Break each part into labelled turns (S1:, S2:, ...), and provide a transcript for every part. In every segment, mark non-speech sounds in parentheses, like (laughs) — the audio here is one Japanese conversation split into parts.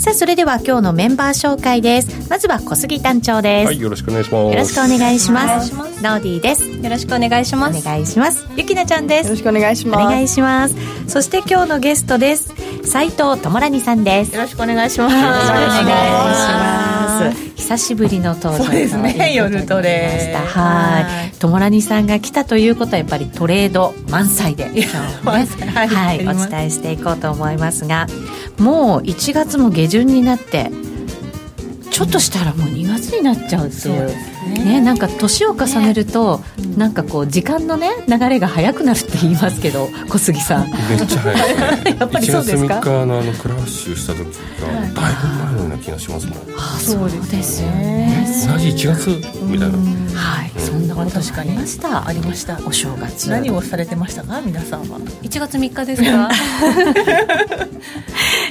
S1: さあそれでは今日のメンバー紹介です。まずは小杉団長です。
S2: はいよろしくお願いします。よ
S1: ろしくお願いします。ノーディーです。
S3: よろしくお願いします。
S1: お願いします。ゆきなちゃんです。
S4: よろしくお願いします。
S1: お願いします。そして今日のゲストです。斉藤智蘭さんです。
S4: よろしくお願いします。
S1: よろしくお願いします久しぶりの登場
S4: で。すね。夜トレ。
S1: はい。友蘭さんが来たということはやっぱりトレード満載で。今日もね。
S4: はい
S1: はい、お伝えしていこうと思いますがもう1月も下旬になってちょっとしたらもう2月になっちゃうっていうね。ねなんか年を重ねると、ね、なんかこう時間のね流れが早くなるって言いますけど小杉さん。
S2: めっちゃ早いですね。(laughs)
S1: やっぱりそうですか
S2: ？1月3日のあのクラッシュした時がだいぶ前のような気がしますもん。
S1: あそうですよね。
S2: 同じ1月みたいな。
S1: はい、そんなこと確かにありました。
S4: ありました。
S1: お正月。
S4: 何をされてましたか？皆さんは。
S3: 1月3日ですか？(laughs)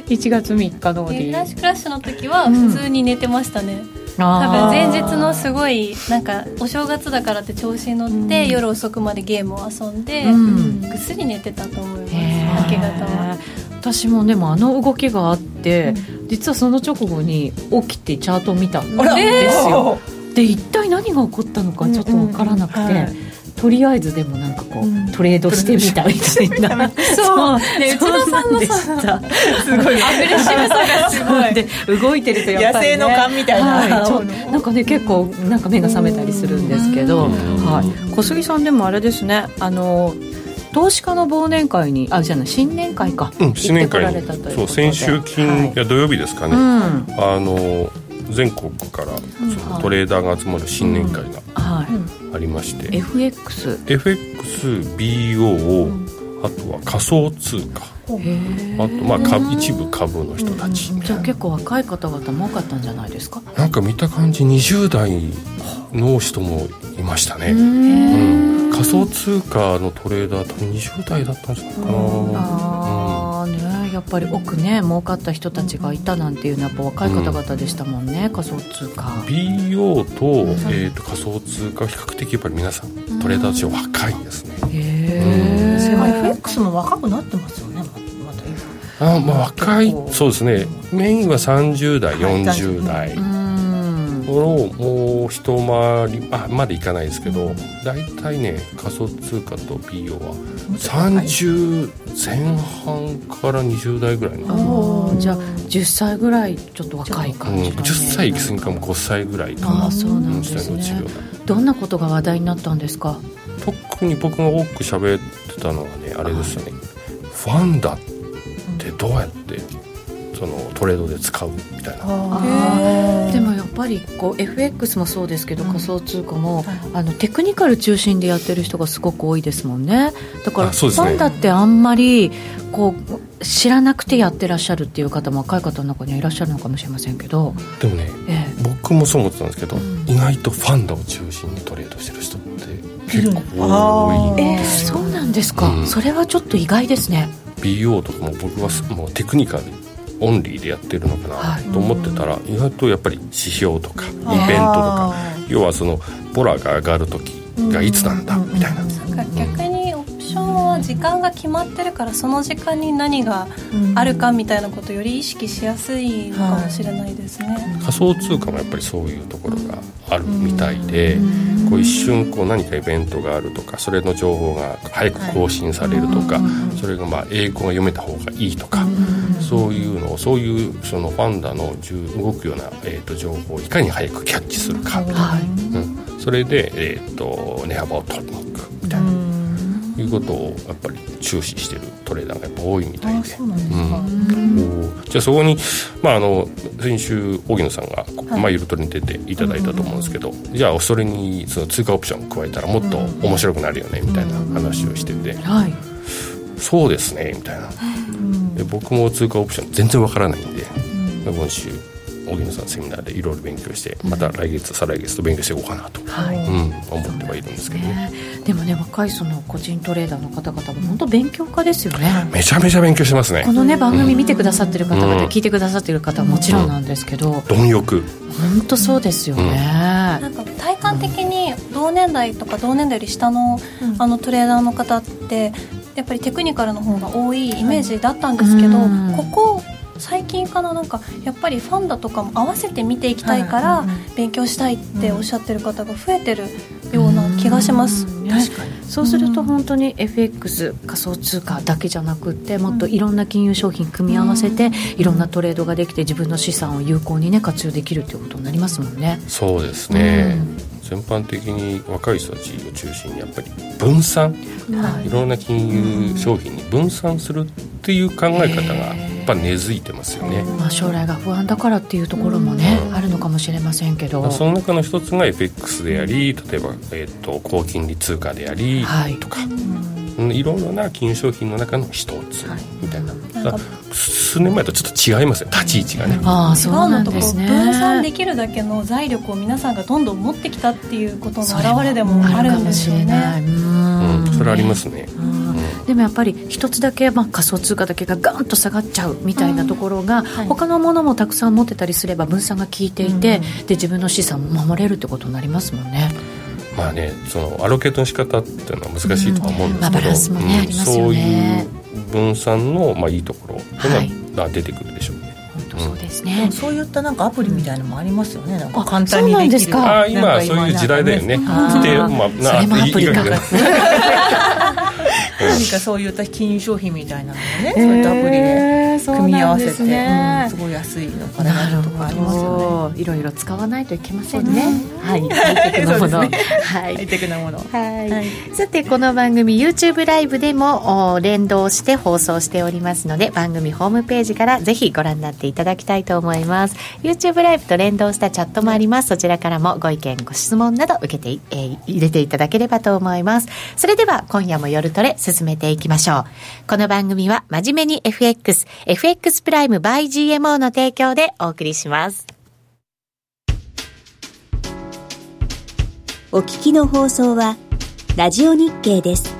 S1: 1月3日の
S3: クラッシュクラッシュの時は普通に寝てましたね、うん多分前日のすごいなんかお正月だからって調子に乗って、うん、夜遅くまでゲームを遊んで、うん、ぐっすり寝てたと思います明け方は。
S1: 私もでもあの動きがあって、うん、実はその直後に起きてチャートを見たんですよ。で一体何が起こったのかちょっと分からなくて、とりあえずでもなんかこう、うん、トレードしてみたみたいな。(laughs)
S3: そう。ね (laughs) 内田さんのさすごいアグレッシブさがすごい。
S1: で動いてるとやっぱり、ね、
S4: 野生の勘みたいな、
S1: はい、なんかね結構なんか目が覚めたりするんですけど、はい、小杉さんでもあれですね。あの投資家の忘年会にあじゃない新年会か、
S2: うん、新年会に。そう先週金、はい、いや土曜日ですかね、うん、あの全国からそのトレーダーが集まる新年会がありまして、
S1: うん、FX
S2: FXBO あとは仮想通貨。あとまあ株一部株の人たち、
S1: じゃあ結構若い方々も多かったんじゃないですか？
S2: なんか見た感じ20代の人もいましたね、うん、仮想通貨のトレーダー多分20代だったんじゃないかな
S1: ぱり奥ね儲かった人たちがいたなんていうのはやっぱ若い方々でしたもんね、うん、仮想通貨。
S2: BO と,、えーと、仮想通貨比較的やっぱり皆さんトレーダーたちは若いんですね。
S4: へえ、うん、FX も若くなってますよね
S2: あまあ若いそうですね。メインは30代40代をもう一回りあまでいかないですけど大体ね仮想通貨と BO は30前半から20代ぐらいの。
S1: じゃあ10歳ぐらいちょっと若い感じ、ね、
S2: うん、10歳行き過ぎかも5歳ぐらいかな。
S1: あそうなんですね。どんなことが話題になったんですか？
S2: 特に僕が多く喋ってたのはねあれですよね。ファンダってどうやってそのトレードで使うみたいな。
S1: でもやっぱりこう FX もそうですけど、うん、仮想通貨も、あのテクニカル中心でやってる人がすごく多いですもんね。だから、ね、ファンダってあんまりこう知らなくてやってらっしゃるっていう方も若い方の中にはいらっしゃるのかもしれませんけど。
S2: でもね、ええ、僕もそう思ってたんですけど、うん、意外とファンダを中心にトレードしてる人って結構多いんです
S1: よ、えー、そうなんですか、うん、それはちょっと意外ですね。
S2: BO とかも僕はもうテクニカルオンリーでやってるのかなと思ってたら、意外とやっぱり指標とかイベントとか要はそのボラが上がる時がいつなんだみたいな、
S3: 逆にオプションは時間が決まってるからその時間に何があるかみたいなことをより意識しやすいのかもしれないですね、
S2: 仮想通貨もやっぱりそういうところがあるみたいで、こう一瞬こう何かイベントがあるとかそれの情報が早く更新されるとか、それがまあ英語が読めた方がいいとか、そういうのをそういうそのファンダの動くような、えー、と情報をいかに早くキャッチするか、うん、それで、えー、と値幅を取りに行くみたいな。いうことをやっぱり注視してるトレーダーがやっぱ多いみたいで。じゃあそこに、まあ、あの先週荻野さんが、まあ、ゆるトレに出ていただいたと思うんですけど、じゃあそれにその追加オプションを加えたらもっと面白くなるよねみたいな話をしてて、
S1: はい、
S2: そうですねみたいな、で僕も追加オプション全然わからないんで、今週荻野さんのセミナーでいろいろ勉強してまた来月再来月と勉強していこうかなと、はい。うん、思ってはいるんですけどね。
S1: でもね若いその個人トレーダーの方々も本当勉強家ですよね。
S2: めちゃめちゃ勉強してますね。
S1: このね番組見てくださってる方々、聞いてくださってる方はもちろんなんですけど、
S2: 貪欲。
S1: 本当そうですよね、
S3: なんか体感的に同年代とか同年代より下の,、あのトレーダーの方ってやっぱりテクニカルの方が多いイメージだったんですけど、ここ最近かななんかやっぱりファンだとかも合わせて見ていきたいから勉強したいっておっしゃってる方が増えてるような気がします。確
S1: かに。そうすると本当に FX 仮想通貨だけじゃなくてもっといろんな金融商品組み合わせていろんなトレードができて自分の資産を有効にね活用できるということになりますもんね。
S2: そうですね、全般的に若い人たちを中心にやっぱり分散、はい、いろんな金融商品に分散するっていう考え方がぱ根付いてますよね、
S1: まあ、将来が不安だからっていうところもね、うん、あるのかもしれませんけど。
S2: その中の一つが FX であり例えば、えーと、高金利通貨であり、とか、うん、いろいろな金融商品の中の一つみたいな、はい、数年前とちょっと違いますね立ち位置がね
S1: ああそうなんですね。
S3: 分散できるだけの財力を皆さんがどんどん持ってきたっていうことの表れでもあるんですよね
S2: うん。それありますね、うん。
S1: でもやっぱり一つだけ、まあ、仮想通貨だけがガンと下がっちゃうみたいなところが、はい、他のものもたくさん持ってたりすれば分散が効いていて、うん、で自分の資産も守れるってことになりますもんね。
S2: まあね、そのアロケートの仕方っていうのは難しいとは思うんですけど、
S1: うん。そういう
S2: 分散の、まあ、いいところっていうのは出てくるでしょうね。
S1: そうですね、
S4: うん、そういったなんかアプリみたいなのもありますよね、なんか簡単にできる。
S2: あ今そういう時代だよね。で、まあ、
S1: それもアプリか (laughs)
S4: 何かそういった金融商品みたいなのをね、そういったアプリで組み合わせて、すねうん、すごい安いのかなとかありますよ
S1: ね。いろいろ使わないといけませんね、(laughs) はい。ハイテクなもの、ね、はい。ハイテクなもの。はい、はい、さてこの番組 YouTube ライブでも連動して放送しておりますので番組ホームページからぜひご覧になっていただきたいと思います。YouTube ライブと連動したチャットもあります。そちらからもご意見ご質問など受けて、えー、入れていただければと思います。それでは今夜も夜トレ進めていきましょう。この番組は真面目に FX、FX プライム by GMO の提供でお送りします。
S5: お聞きの放送は、ラジオ日経です。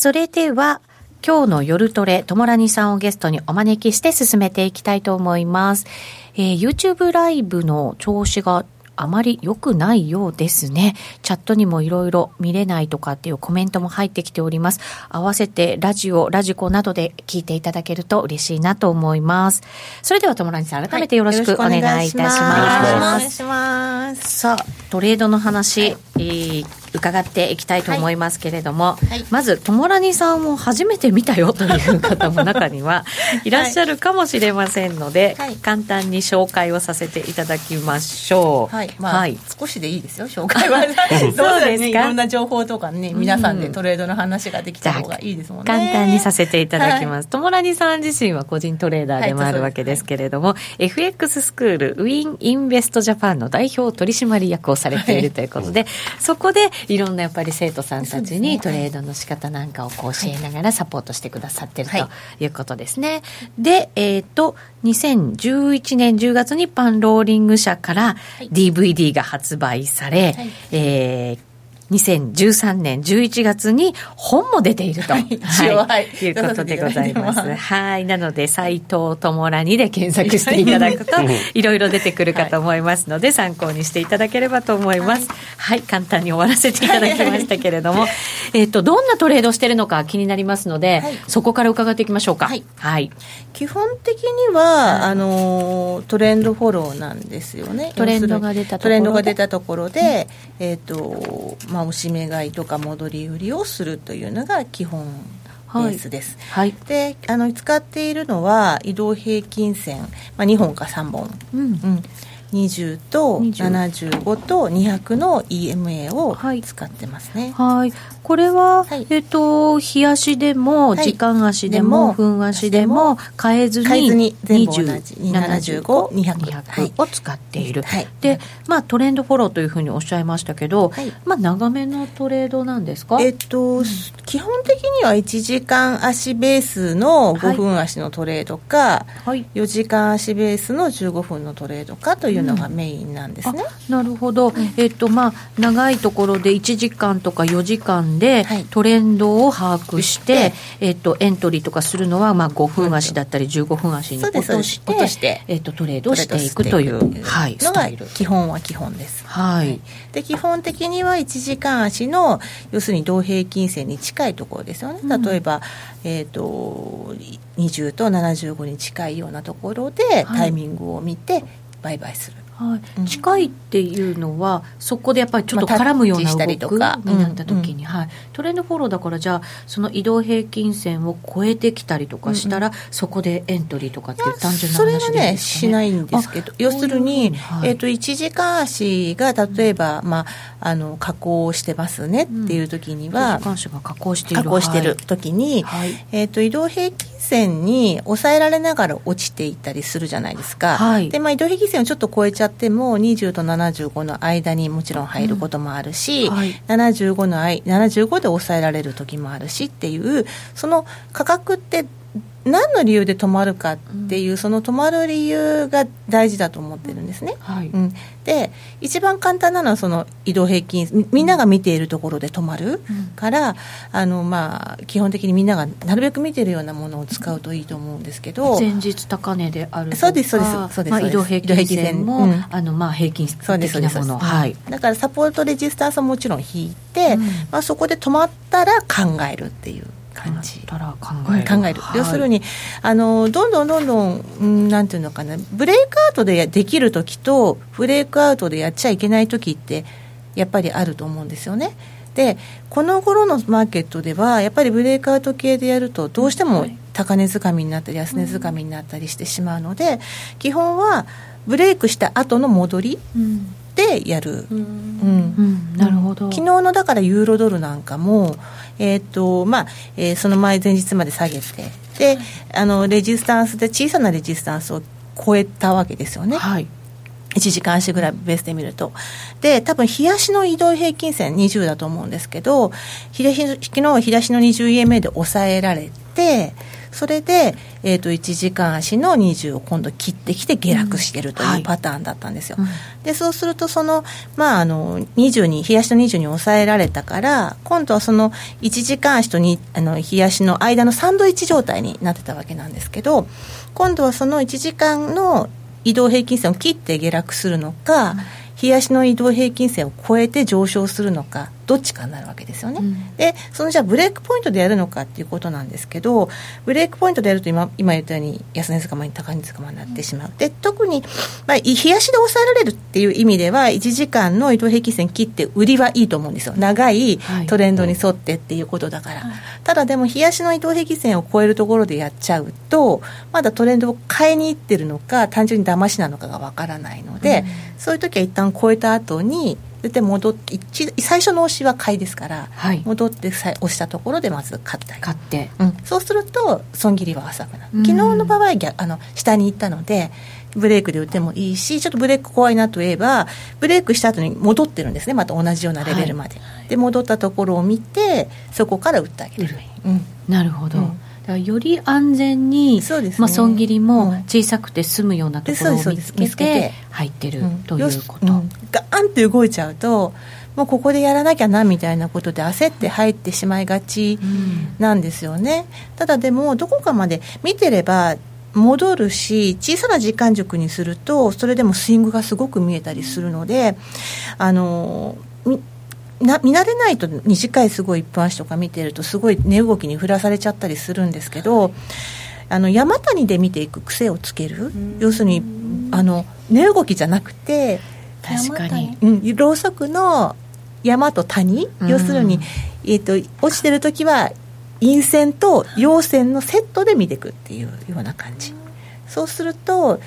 S1: それでは、今日の夜トレ、ともらにさんをゲストにお招きして進めていきたいと思います。えー、YouTube ライブの調子があまり良くないようですね。チャットにもいろいろ見れないとかっていうコメントも入ってきております。合わせてラジオ、ラジコなどで聞いていただけると嬉しいなと思います。それでは友達さん、改めてよろしくお願いいたします。はい、
S4: お願いします。
S1: さあ、トレードの話、はい、えー伺っていきたいと思いますけれども、はい。はい、まず、ともらにさんを初めて見たよという方も中にはい。らっしゃるかもしれませんので、はい、簡単に紹介をさせていただきましょう。はい、
S4: まあ、少しでいいですよ、紹介は。(laughs) そうですね、いろんな情報とかね、皆さんでトレードの話ができた方がいいですもんね。
S1: 簡単にさせていただきます。ともらにさん自身は個人トレーダーでもあるわけですけれども、FX スクールウィンインベストジャパンの代表取締役をされているということで、そこでいろんなやっぱり生徒さんたちにトレードの仕方なんかをこう教えながらサポートしてくださってるとい。うことですね。で、えっ、ー、と、2011年10月にパンローリング社から DVD が発売され、はい、えー2013年11月に本も出ていると、はい、
S4: はい、
S1: いうことでございます。はい。なので、斎藤智らにで検索していただくと、いろいろ出てくるかと思いますので、参考にしていただければと思います。はい、簡単に終わらせていただきましたけれども、えっと、どんなトレードしてるのか気になりますので、そこから伺っていきましょうか。はい。はい、
S4: 基本的には、あの、トレンドフォローなんですよね。
S1: トレンドが出た
S4: ところで。トレンドが出たところで、えっと、まあ、押し目買いとか戻り売りをするというのが基本ベースです、はい、であの使っているのは移動平均線、まあ、2本か3本、うん、うん20と75と200の EMA を使ってますね。
S1: はい、はい、これは、はい、えっ、と日足でも、時間足でも分足でも変えずに変えずに
S4: 全部同じ。
S1: 275,200を使っている、はい、でまあトレンドフォローというふうにおっしゃいましたけど、まあ長めのトレードなんですか？
S4: えっ、と、うん、基本的には1時間足ベースの5分足のトレードか、はい、4時間足ベースの15分のトレードかといういうのがメインなんですね。
S1: うん、なるほど、うん、えっとまあ、長いところで1時間とか4時間でトレンドを把握して、はい、えっと、エントリーとかするのはまあ5分足だったり15分足に落としてえっと、トレードしていくという、はい、
S4: のが基本は基本です。はい、で基本的には1時間足の要するに同平均線に近いところですよね。例えば、えーと、20と75に近いようなところでタイミングを見て売買する。
S1: はい、うん、近いっていうのはそこでやっぱりちょっと絡むような動きになった時に、はい、トレンドフォローだからじゃあその移動平均線を超えてきたりとかしたら、うん。うん、そこでエントリーとかっていう単純な話で
S4: ね、それはねしないんですけど要するに、はい、えーと、1時間足が例えば、まあ、あの加工してますねっていう時には、
S1: うん、時間が加工している。
S4: 加工してる時に、はい、えーと、移動平均線に抑えられながら落ちていったりするじゃないですか、はい、でまあ、移動平均線をちょっと超えちゃっても20と75の間にもちろん入ることもあるし、うんはい、75の75で抑えられる時もあるしっていうその価格って何の理由で止まるかっていう、うん、その止まる理由が大事だと思ってるんですね。はい。うん、で一番簡単なのはその移動平均みんなが見ているところで止まるから、うん、あのまあ、基本的にみんながなるべく見てるようなものを使うといいと思うんですけど。
S1: 前日高値である
S4: そうですそうですそうです、まあ、
S1: 移動平均線も、うん、あのまあ、平均的なもの。
S4: はい、だからサポートレジスタンスはもちろん引いて、まあ、そこで止まったら考えるっていう。感じ。
S1: 考える
S4: 考える、はい、要するにあのどんどんどんどん、うん、なんていうのかな。ブレイクアウトでできる時とブレイクアウトでやっちゃいけない時ってやっぱりあると思うんですよね。でこの頃のマーケットではやっぱりブレイクアウト系でやるとどうしても高値掴みになったり安値掴みになったりしてしまうので、うん、基本はブレイクした後の戻り、うんでやる、うん、
S1: うん、なるほど。
S4: 昨日のだからユーロドルなんかも、えーとまあえー、その前前日まで下げてであのレジスタンスで小さなレジスタンスを超えたわけですよね。はい。1時間足ぐらいベースで見ると。で、多分、日足の移動平均線20だと思うんですけど、日昨日は日足の 20EMA で抑えられて、それで、えーと、1時間足の20を今度切ってきて下落してるというパターンだったんですよ。うん。はい、でそうするとその、まあ、あの20に日足の20に抑えられたから今度はその1時間足とにあの日足の間のサンドイッチ状態になってたわけなんですけど今度はその1時間の移動平均線を切って下落するのか、うん。日足の移動平均線を超えて上昇するのかどっちかになるわけですよね、うん、でそのじゃあブレイクポイントでやるのかっていうことなんですけどブレイクポイントでやると今今言ったように安値捕まに高値捕まになってしまう。で特に、まあ、日足で抑えられるっていう意味では1時間の移動平均線切って売りはいいと思うんですよ。長いトレンドに沿ってっていうことだから、はい、ただでも日足の移動平均線を超えるところでやっちゃうとまだトレンドを変えにいってるのか単純に騙しなのかがわからないので、うん、そういう時は一旦超えた後にで戻って最初の押しは買いですから、はい、戻って押したところでまず買った
S1: 買って、
S4: うん、そうすると損切りは浅くなる、昨日の場合あの下に行ったのでブレイクで売ってもいいしちょっとブレイク怖いなといえばブレイクした後に戻ってるんですね。また同じようなレベルまで、はい、で戻ったところを見てそこから売ってあげる、
S1: うん、なるほど、うんより安全に、ね、まあ、損切りも小さくて済むようなところを見つけて入ってるということ、うん、
S4: ガーンって動いちゃうともうここでやらなきゃなみたいなことで焦って入ってしまいがちなんですよね、うん、ただでもどこかまで見てれば戻るし小さな時間軸にするとそれでもスイングがすごく見えたりするのであのな見慣れないと短いすごい一分足とか見てるとすごい値動きに振らされちゃったりするんですけどあの山谷で見ていく癖をつける。要するにあの値動きじゃなくて
S1: 確かに、
S4: うん、ろうそくの山と谷、要するに、えーと、落ちてる時は陰線と陽線のセットで見ていくっていうような感じ。そうすると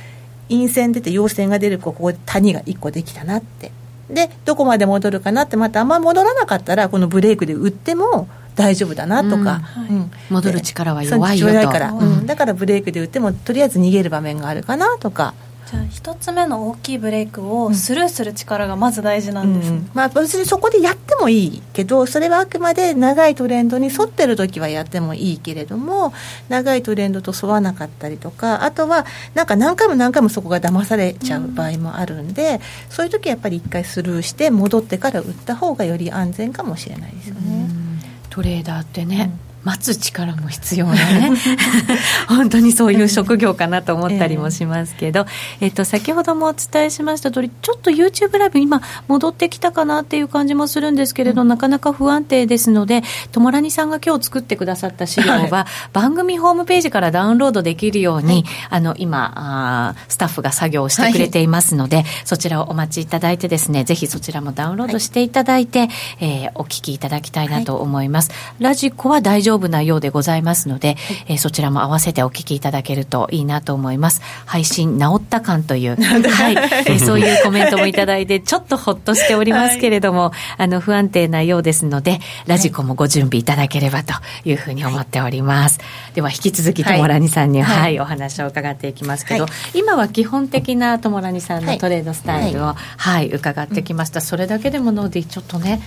S4: 陰線出て陽線が出るここで谷が1個できたなってでどこまで戻るかなってまたあんま戻らなかったらこのブレイクで打っても大丈夫だなとか、
S1: うん、戻る力は弱いよと。
S4: 弱いから、うん、だからブレイクで打ってもとりあえず逃げる場面があるかなとか
S3: じゃあ一つ目の大きいブレイクをスルーする力がまず大事なんです、うん、
S4: まあ、別にそこでやってもいいけどそれはあくまで長いトレンドに沿ってる時はやってもいいけれども長いトレンドと沿わなかったりとかあとはなんか何回も何回もそこが騙されちゃう場合もあるんで、うん、そういう時はやっぱり一回スルーして戻ってから売った方がより安全かもしれないですよね。
S1: トレーダーってね、待つ力も必要なね。(laughs) 本当にそういう職業かなと思ったりもしますけど、えっと、先ほどもお伝えしました通りちょっと YouTube ライブ今戻ってきたかなっていう感じもするんですけれど、うん、なかなか不安定ですのでともらにさんが今日作ってくださった資料は、はい、番組ホームページからダウンロードできるように、はい、あの今あスタッフが作業してくれていますので、はい、そちらをお待ちいただいてですねぜひそちらもダウンロードしていただいて、えー、お聞きいただきたいなと思います、ラジコは大丈夫丈夫なようでございますので、はい、えー、そちらも合わせてお聞きいただけるといいなと思います。配信治った感という、(laughs) はい、(laughs) えー、そういうコメントもいただいて、ちょっとほっとしておりますけれども、はい、あの、不安定なようですので、ラジコもご準備いただければというふうに思っております。では、引き続き、ともらにさんに、はい、お話を伺っていきますけど、今は基本的なともらにさんのトレードスタイルを、はい、伺ってきました。それだけでもノーディちょっとね、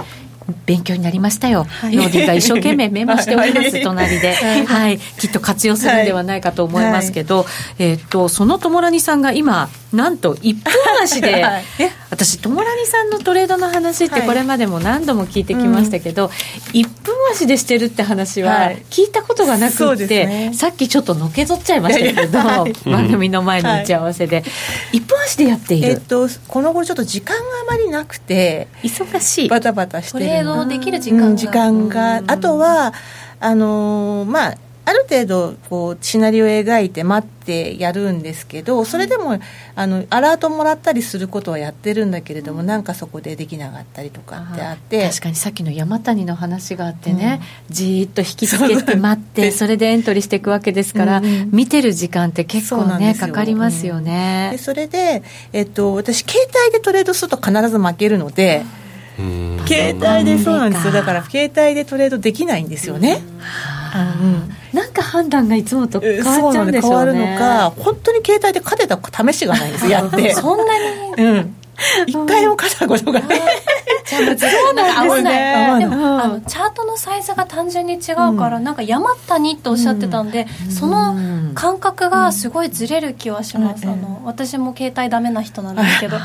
S1: 勉強になりましたよ、はい、ノーディが一生懸命メモしております、(laughs) 隣で、はい、はい、きっと活用するんではないかと思いますけど、はい、えー、っとその友にさんが今、なんと1分足で、(laughs) はい、私、友にさんのトレードの話って、これまでも何度も聞いてきましたけど、はい、1分足でしてるって話は聞いたことがなくて、ね、さっきちょっとのけぞっちゃいましたけど、(laughs) 番組の前の打ち合わせで、1分足でやっている。え
S4: っと、この頃ちょっと時間があまりなくて、
S1: 忙しい。
S4: バタバタしてる
S3: トレードできる時間が、
S4: うん、時間が、あとはあのー、まあある程度こうシナリオを描いて待ってやるんですけどそれでもあのアラートもらったりすることはやってるんだけれども、うん、なんかそこでできなかったりとかってあって。
S1: 確かにさっきの山谷の話があってね、うん、じーっと引きつけて待ってそれでエントリーしていくわけですから、うん、見てる時間って結構ねかかりますよね、
S4: でそれで、えっと、私携帯でトレードすると必ず負けるので。携帯でそうなんですよ。だから携帯でトレードできないんですよね、
S1: うん、なんか判断がいつもと変わっちゃうんでしょうね。変わるのか。
S4: 本当に携帯で勝てた試しがないんです。やって。(laughs)
S1: そんなに、
S4: うん (laughs) 一回も勝ったことがない。
S3: じゃあ、そうなんですね。でも、あの、チャートのサイズが単純に違うから、なんか山谷とおっしゃってたんで、その感覚がすごいずれる気はします。あの、私も携帯ダメな人なんですけど。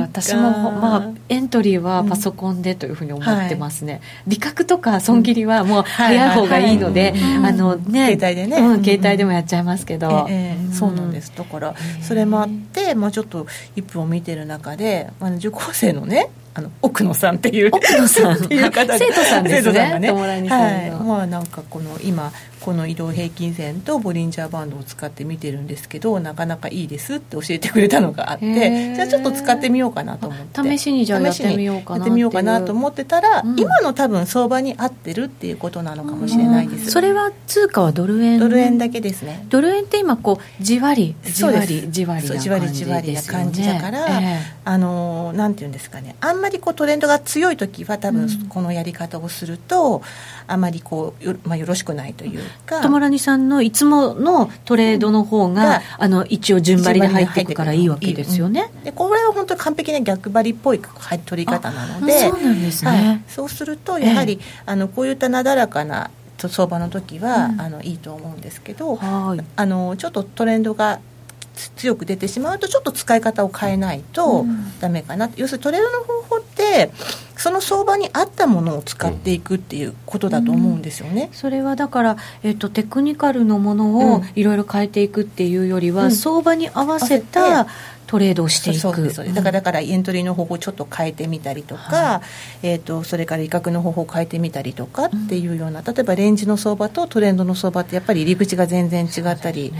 S1: 私も、まあ、エントリーはパソコンでというふうに思ってますね。利確とか損切りはもう早い方がいいので、あのね、
S4: 携帯でね。
S1: 携帯でもやっちゃいますけど。
S4: そうなんです。だから、それもあって、まあちょっと一分を見てる中で、あの受講生のねあの奥野さんっていう
S1: 奥野さん。っていう方が生徒さんですね。ね。
S4: はい。まあなんかこの今この移動平均線とボリンジャーバンドを使って見てるんですけどなかなかいいですって教えてくれたのがあってじゃあちょっと使ってみようかなと思って。
S1: 試しにじゃあやってみようかな
S4: やってみようかなと思ってたら、うん、今の多分相場に合ってるっていうことなのかもしれないです、
S1: それは通貨はドル円？
S4: ドル円だけですね。
S1: ドル円って今こうじわりじわりじわり
S4: じわりじわりな感じだから、えー、あのなんていうんですかね。あんまりこうトレンドが強い時は多分このやり方をすると、あまりこうよ,、まあ、よろしくないというか。
S1: 友良さんのいつものトレードの方が、あの一応順張りで入っていくからいいわけですよね、
S4: でこれは本当に完璧な逆張りっぽい取り方なので
S1: そうなんですね、はい、
S4: そうするとやはり、え。あのこういったなだらかな相場の時は、うん、あのいいと思うんですけど、はい、あのちょっとトレンドが強く出てしまうとちょっと使い方を変えないとダメかな、うん、要するにトレードの方法ってその相場に合ったものを使っていくっていうことだと思うんですよね。
S1: うん、それはだから、えーと、テクニカルのものをいろいろ変えていくっていうよりは、うん、相場に合わせたトレードをしていく。
S4: だからだからエントリーの方法をちょっと変えてみたりとか、はい、えーと、それから威嚇の方法を変えてみたりとかっていうような、例えばレンジの相場とトレンドの相場ってやっぱり入り口が全然違ったり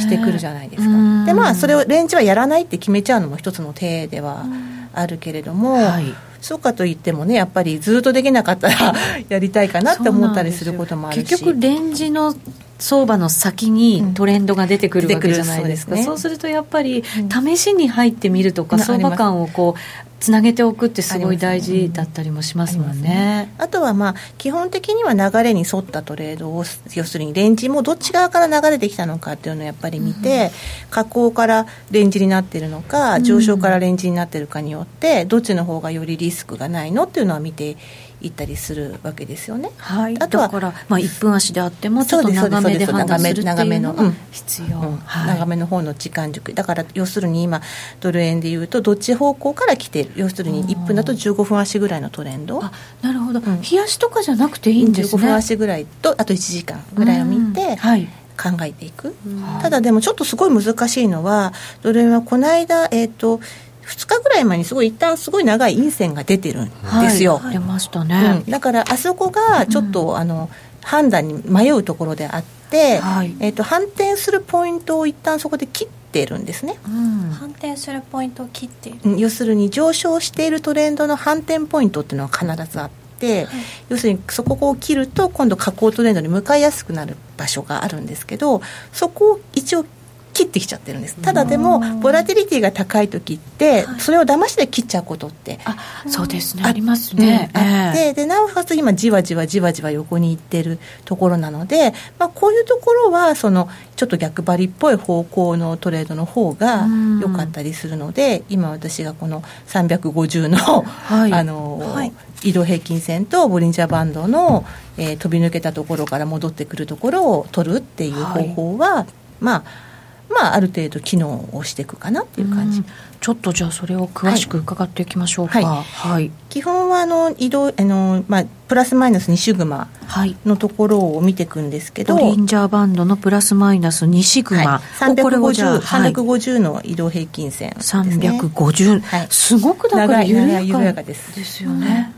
S4: してくるじゃないですか。でまあそれをレンジはやらないって決めちゃうのも一つの手ではあるけれども。はい。そうかといってもねやっぱりずっとできなかったら (laughs) やりたいかなって思ったりすることもある
S1: し。結局レンジの相場の先にトレンドが出てくるわけじゃないですか、うん、そうするとやっぱり試しに入ってみるとか、うん、相場感をこうつなげておくってすごい大事だったりもしますもんね。
S4: あ、ね、とはまあ基本的には流れに沿ったトレードを要するにレンジもどっち側から流れてきたのかっていうのをやっぱり見て、うん、下降からレンジになってるのか上昇からレンジになってるかによってどっちの方がよりリスクがないのっていうのは見て行ったりするわけですよね。
S1: はい、あとはだから、まあ、1分足であってもちょっと長めで判断するっていうのが必要、うん。
S4: はい、長めの方の時間軸。だから要するに今ドル円でいうとどっち方向から来てる？要するに1分だと15分足ぐらいのトレンド？
S1: あなるほど、うん、冷やしとかじゃなくていいんですね。
S4: 15分足ぐらいとあと1時間ぐらいを見て、はい。考えていく、ただでもちょっとすごい難しいのはドル円はこの間えっ、ー、と2日ぐらい前にすごい一旦すごい長い陰線が出てるんですよ、
S1: はい、出ましたね、
S4: うん、だからあそこがちょっと、うん、あの判断に迷うところであって、はい、えーと、反転するポイントを一旦そこで切ってるんですね、
S3: うん、反転するポイントを切ってい
S4: る、要するに上昇しているトレンドの反転ポイントっていうのは必ずあって、はい、要するにそこを切ると今度下降トレンドに向かいやすくなる場所があるんですけどそこを一応切ってきちゃってるんです。ただでもボラティリティが高い時ってそれを騙して切っちゃうことって
S1: あそうですね。ありますね、
S4: うん、あってでなおかつ今じわじわじわじわ横にいってるところなので、まあ、こういうところはそのちょっと逆張りっぽい方向のトレードの方が良かったりするので今私がこの350の、はい、あの、はい、移動平均線とボリンジャーバンドの、えー、飛び抜けたところから戻ってくるところを取るっていう方法は、はい、まあまあ、ある程度機能をしていくかなっていう感じ、
S1: ちょっとじゃあそれを詳しく伺っていきましょうか、はい。
S4: はい、基本はあの移動あの、まあ、プラスマイナス2シグマのところを見ていくんですけど、
S1: ボリンジャーバンドのプラスマイナス2シグマ、はい、
S4: 350, 350の移動平均線
S1: です、ね、350、はい、すごくだから緩やか。ですですよね、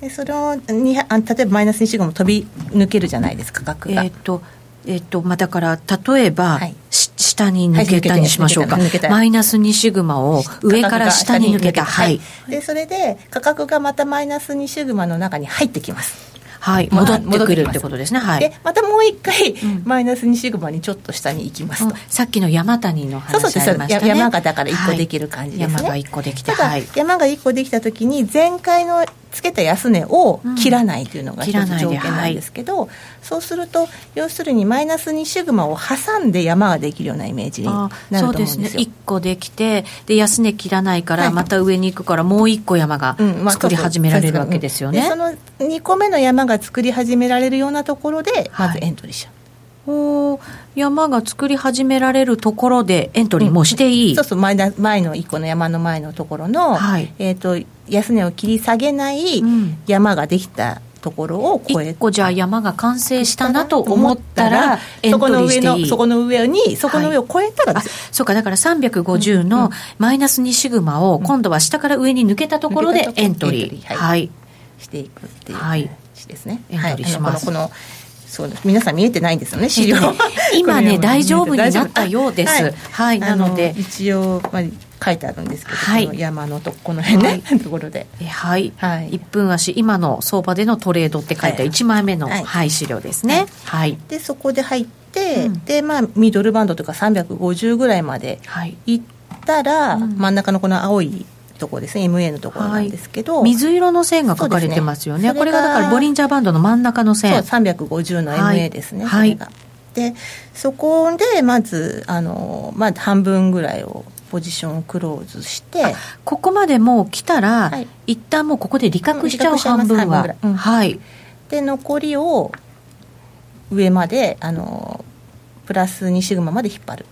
S4: でそれをに例えばマイナス2シグマも飛び抜けるじゃないですか額が。えっ、
S1: とえっとまあ、だから例えば、はい、下に抜けたにしましょうか、はい、マイナス2シグマを上から下に抜けた。はい、
S4: でそれで価格がまたマイナス2シグマの中に入ってきます
S1: はい、戻ってくるってことですね。はい。
S4: で、またもう一回、マイナス2シグマにちょっと下に行きますと。
S1: さっきの山谷の話ありましたね。そう
S4: 山がだから1個できる感じですね。
S1: 山が1個できて、
S4: はい。山が1個できた時に、前回のつけた安値を切らないというのが一つ条件なんですけど、そうすると要するにマイナス2シグマを挟んで山ができるようなイメージになると思うんですよ。そうですね。
S1: 1個できてで安値切らないからまた上に行くからもう1個山が作り始められるわけですよね、
S4: その2個目の山が作り始められるようなところでまずエントリーしちゃう、はい
S1: お山が作り始められるところでエントリーもしていい、
S4: うん、そうそう前前の1個の山の前のところの、はい、えーと、安値を切り下げない山ができたところを超え
S1: 1個じゃあ山が完成したなと思ったらエントリーしていい。
S4: そこの上にそこの上を超えたら、はい、
S1: そうかだから350のマイナス2シグマを今度は下から上に抜けたところでエントリー、
S4: はい、していくっていう。感じですね、エントリーします、このそう皆さん見えてないんですよね資料、(laughs)
S1: 今ね大丈夫になったようです。はい、はい、なので
S4: 一応、まあ、書いてあるんですけど、はい、山のとこの辺ね、はい、(laughs) ところで。
S1: はい、はい、1分足今の相場でのトレードって書いた1枚目の、はい、はい、資料ですね。はい、
S4: でそこで入って、うん、でまあミドルバンドとか350ぐらいまでい。ったら、うん、真ん中のこの青いところですね MA のところなんですけど、はい、
S1: 水色の線が書かれてますよね、ね、これがだからボリンジャーバンドの真ん中の線。
S4: そう350の MA ですね、はい、そでそこでまずあの、まあ、半分ぐらいをポジションをクローズして。
S1: ここまでもう来たら、はい、一旦もうここで利確しちゃう、うん、半分は、
S4: うん、はい。で残りを上まであのプラス2シグマまで引っ張る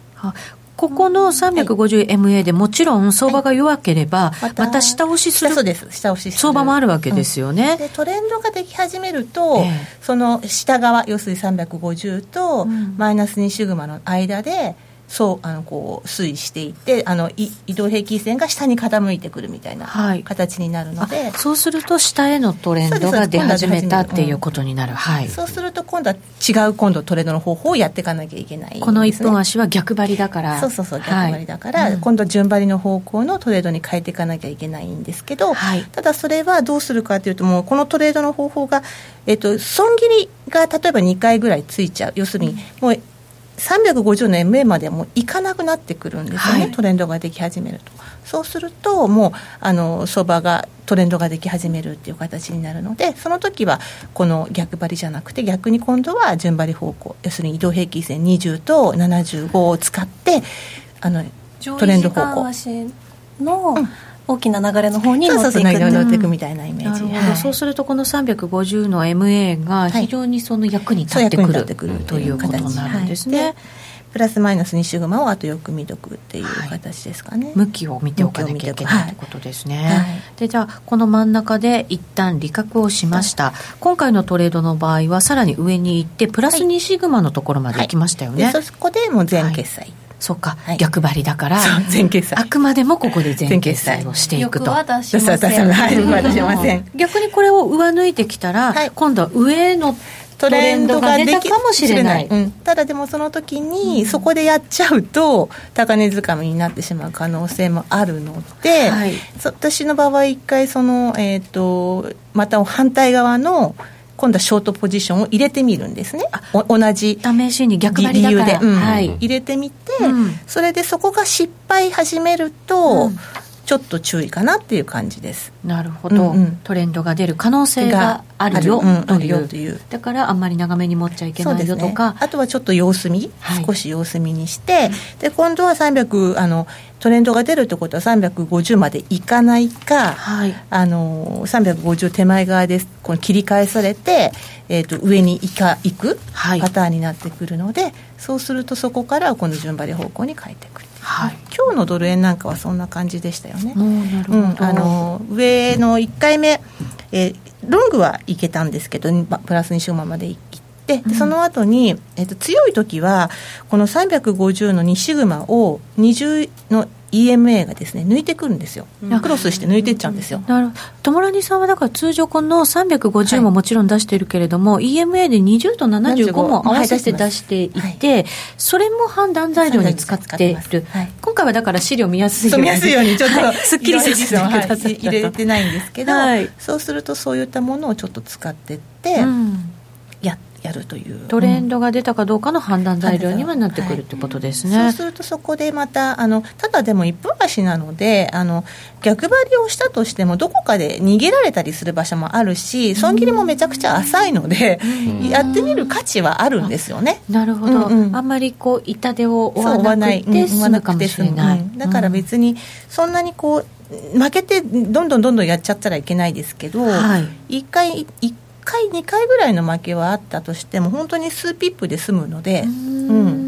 S1: ここの 350MA でもちろん相場が弱ければ、また下押しする
S4: そうです。下押し
S1: 相場もあるわけですよね、
S4: でトレンドができ始めると、その下側要するに350とマイナス2シグマの間でそうあのこう推移していってあの移動平均線が下に傾いてくるみたいな形になるので、はい、
S1: そうすると下へのトレンドが出始めたっていうことになる、はい、
S4: そうすると今度は違う今度トレンドの方法をやっていかなきゃいけない、ね、
S1: この1分足は逆張りだから。
S4: そうそうそう逆張りだから、はい、今度は順張りの方向のトレードに変えていかなきゃいけないんですけど、はい、ただそれはどうするかというともうこのトレードの方法が、えっと、損切りが例えば2回ぐらいついちゃう。要するにもう350の MA までもいかなくなってくるんですよね、はい、トレンドができ始めると。そうするともうあの相場がトレンドができ始めるっていう形になるのでその時はこの逆張りじゃなくて逆に今度は順張り方向要するに移動平均線20と75を使ってあのトレンド方向。
S3: の、うん大きな流れの方に乗っていく
S4: 乗っていくみたいなイメージ、うん
S1: はい、そうするとこの350の MA が非常にその役に立ってくる,、はい、くるということになるんですね、はい、
S4: プラスマイナス2シグマをあとよく見とくっていう形ですかね、
S1: 向きを見ておかなきゃいけないってことですね、でじゃあこの真ん中で一旦利確をしました、今回のトレードの場合はさらに上に行ってプラス2シグマのところまで行きましたよね、
S4: そこでもう全決済、
S1: そっか、はい、逆張りだから
S4: 全決済。
S1: あくまでもここで全決済をしていくと。
S3: 出しません、
S4: はい、出しません。
S1: 逆にこれを上抜いてきたら、はい、今度は上のトレンドが出たかもしれない、うん、
S4: ただでもその時にそこでやっちゃうと高値掴みになってしまう可能性もあるので、はい、私の場合一回その、えーとまた反対側の今度はショートポジションを入れてみるんですね。同じ
S1: 試しに逆張り理由で、
S4: うん。はい、入れてみて、うん、それでそこが失敗始めると、うんちょっと注意かなっていう感じです。
S1: なるほど、うんうん、トレンドが出る可能性があるよ。という,、だからあんまり長めに持っちゃいけないよと。か、
S4: ね、あとはちょっと様子見、はい、少し様子見にして。で今度は300あのトレンドが出るってことは350までいかないか、はい、あの350手前側でこの切り返されて、えーと、上にいかいくパターンになってくるので、はい、そうするとそこからこの順張り方向に変えてくる。はい、今日のドル円なんかはそんな感じでしたよね。うん、あの上の1回目、えー、ロングはいけたんですけどプラス2週間までいってでその後に、えーと、強い時はこの350の2シグマを20の EMA がですね抜いてくるんですよ、クロスして抜いていっちゃうんですよ。
S1: なる友良さんはだから通常この350ももちろん出してるけれども、はい、EMA で20と75も合わせて出していて、はい、それも判断材料に使っている、はい、今回はだから資料見やすいように。
S4: 見やすいようにちょっと、(laughs)
S1: すっきりせず
S4: 入れてないんですけど、そうするとそういったものをちょっと使ってって、うん。やるという。
S1: トレンドが出たかどうかの判断材料にはなってくるってことですね、
S4: はい、そうするとそこでまたあのただでも一分足なのであの逆張りをしたとしてもどこかで逃げられたりする場所もあるし損切りもめちゃくちゃ浅いので、やってみる価値はあるんですよね。
S1: なるほど、うんうん、あんまりこう痛手を負わなくて済む。かもしれない、うん、
S4: だから別にそんなにこう負けてどんどんどんどんやっちゃったらいけないですけど、はい、1回1回2回ぐらいの負けはあったとしても本当に数ピップで済むのでうん。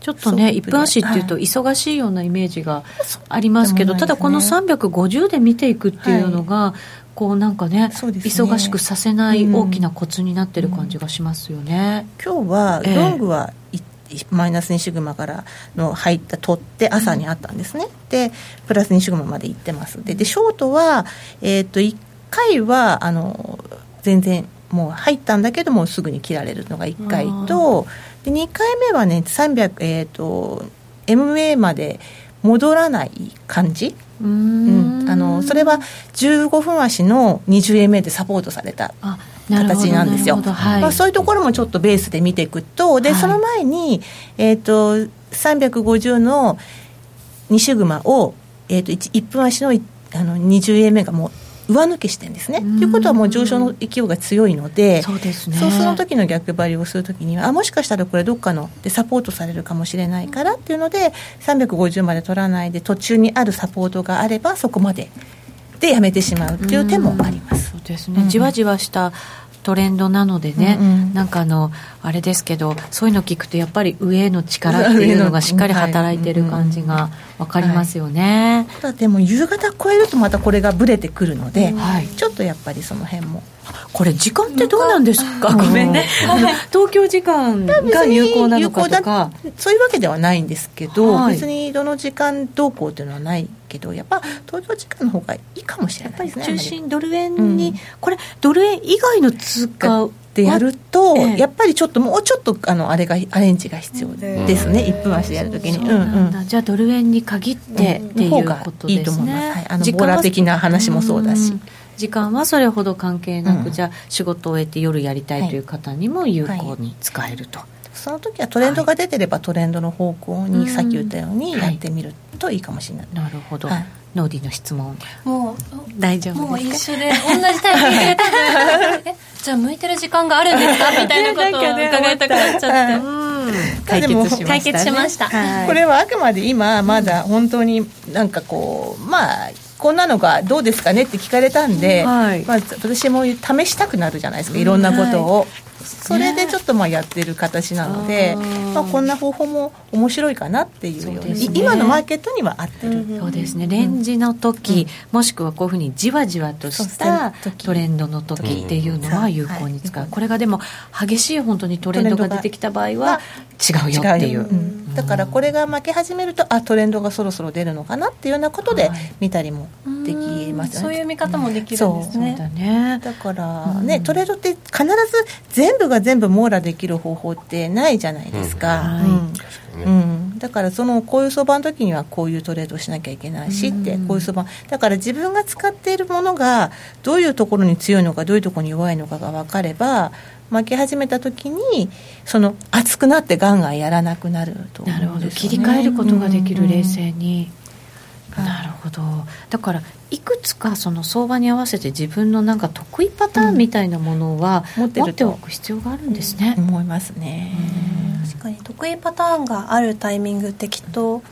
S1: ちょっとね1分足っていうと忙しいようなイメージがありますけど、はい、ただこの350で見ていくっていうのが、はい、こうなんかね、ね、忙しくさせない大きなコツになってる感じがしますよね、
S4: うん、今日はロングは、えーマイナス2シグマからの入った取って朝にあったんですね、でプラス2シグマまで行ってます。ででショートは、えー、と1回はあの全然もう入ったんだけどもすぐに切られるのが1回とで2回目はね300えっ、ー、と MA まで戻らない感じ？うん、あのそれは15分足の 20MA でサポートされた形なんですよ、はい、まあ、そういうところもちょっとベースで見ていくとで、はい、その前に、えーと、350の2シグマを、えーと、1, 1分足のあの 20MA がもう上抜けしてんですね。ということはもう上昇の勢いが強いのでそうです、ね、そうその時の逆張りをする時にはあもしかしたらこれどっかのでサポートされるかもしれないからっていうので350まで取らないで途中にあるサポートがあればそこまででやめてしまうっていう手もあります。
S1: そうですね、じわじわしたトレンドなのでね、うんうん、なんかあのあれですけどそういうの聞くとやっぱり上の力っていうのが (laughs) しっかり働いてる感じが分かりますよね、
S4: はい、でも夕方超えるとまたこれがぶれてくるので、はい、ちょっとやっぱりその辺も。
S1: これ時間ってどうなんですか？ごめんね。東京時間が有効なのかとか。
S4: そういうわけではないんですけど、はい、別にどの時間どうこうっていうのはないけどやっぱ東京時間の方がいいかもしれないですね
S1: 中心ドル円に、うん、これドル円以外の通貨
S4: でやると、ええ、やっぱりちょっともうちょっとあのあれがアレンジが必要です。ね、1分足でやるときに、うん
S1: うん、じゃあドル円に限ってっていうことですね、いいと思います、はい、
S4: あのボラ的な話もそうだし。
S1: 時間はそれほど関係なく、うん、じゃあ仕事を終えて夜やりたいという方にも有効に使えると、はいはい
S4: その時はトレンドが出てれば、トレンドの方向にさっき言ったようにやってみるといいかもしれない、
S1: なるほど、はい。ノーディの質問。
S3: もう
S1: 大丈夫
S3: もう一緒で同じタイミングで (laughs) えじゃあ向いてる時間があるんですか？(laughs) みたいなことを伺いたくなっちゃって解決しました、ね、解決しました、
S4: はい、これはあくまで今まだ本当になんかこうまあこんなのがどうですかねって聞かれたんで、はい、まあ、私も試したくなるじゃないですかいろんなことを、それでちょっとまあやってる形なので、まあ、こんな方法も面白いかなっていうように、ね、今のマーケットには合ってる、
S1: そうですね。レンジの時、うん、もしくはこういうふうにじわじわとしたトレンドの時っていうのは有効に使う、これがでも激しい本当にトレンドが出てきた場合は違うよっていう、うん、
S4: だからこれが負け始めるとあトレンドがそろそろ出るのかなっていうようなことで見たりもできますよね、
S3: そういう見方もできるんですね、
S4: だね。だからね、トレードって必ず全部が全部網羅できる方法ってないじゃないですか、うん、だからそのこういう相場の時にはこういうトレードをしなきゃいけないしって、こういう相場。だから自分が使っているものがどういうところに強いのかどういうところに弱いのかが分かれば負け始めた時にその熱くなってガンガンやらなくなると、
S1: ね、なるほど。切り替えることができる、冷静に。なるほど。だからいくつかその相場に合わせて自分のなんか得意パターンみたいなものは持っておく必要があるんですね、
S4: 思いますね。
S3: 確かに得意パターンがあるタイミングってきっと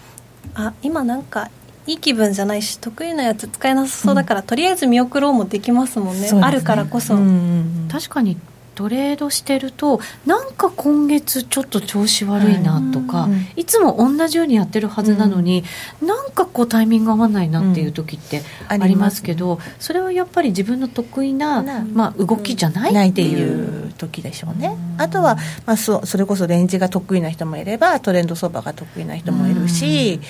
S3: あ今なんかいい気分じゃないし得意なやつ使えなさそうだから、うん、とりあえず見送ろうもできますもんね、ね、あるからこそ、
S1: 確かにトレードしてるとなんか今月ちょっと調子悪いなとか、はい、いつも同じようにやってるはずなのに、うん、なんかこうタイミング合わないなっていう時ってありますけど、うん、それはやっぱり自分の得意な、まあ、動きじゃないっていう。
S4: 時でしょうね。あとは、まあ、そそれこそレンジが得意な人もいればトレンド相場が得意な人もいるし、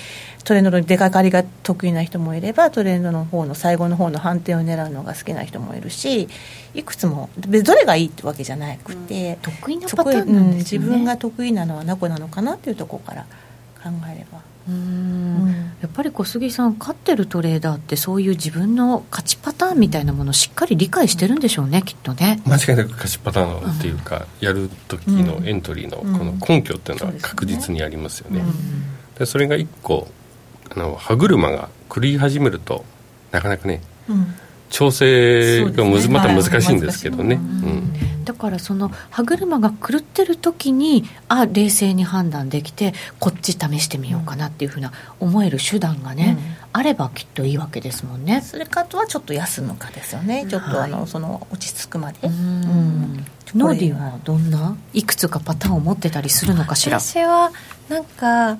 S4: トレンドの出かかりが得意な人もいればトレンドの方の最後の方の反転を狙うのが好きな人もいるしいくつもどれがいいってわけじゃなくて、
S1: うん、得意なパターンなんです
S4: ね、自分が得意なのは何個なのかなっていうところから考えれば。う
S1: ん。やっぱり小杉さん勝ってるトレーダーってそういう自分の勝ちパターンみたいなものをしっかり理解してるんでしょうね、きっとね。
S2: 間違いなく勝ちパターンっていうか、うん、やる時のエントリーのこの根拠っていうのは確実にありますよね,、でそれが一個あの歯車が狂い始めるとなかなかね、うん、調整がむず、ね、また難しいんですけどね、
S1: だからその歯車が狂ってる時にあ冷静に判断できてこっち試してみようかなっていうふうな思える手段がね、うん、あればきっといいわけですもんね。
S4: それかとはちょっと休むかですよね。ちょっとあの、はい、その落ち着くまで。
S1: ノーディはどんな？いくつかパターンを持ってたりするのかしら？
S3: 私はなんか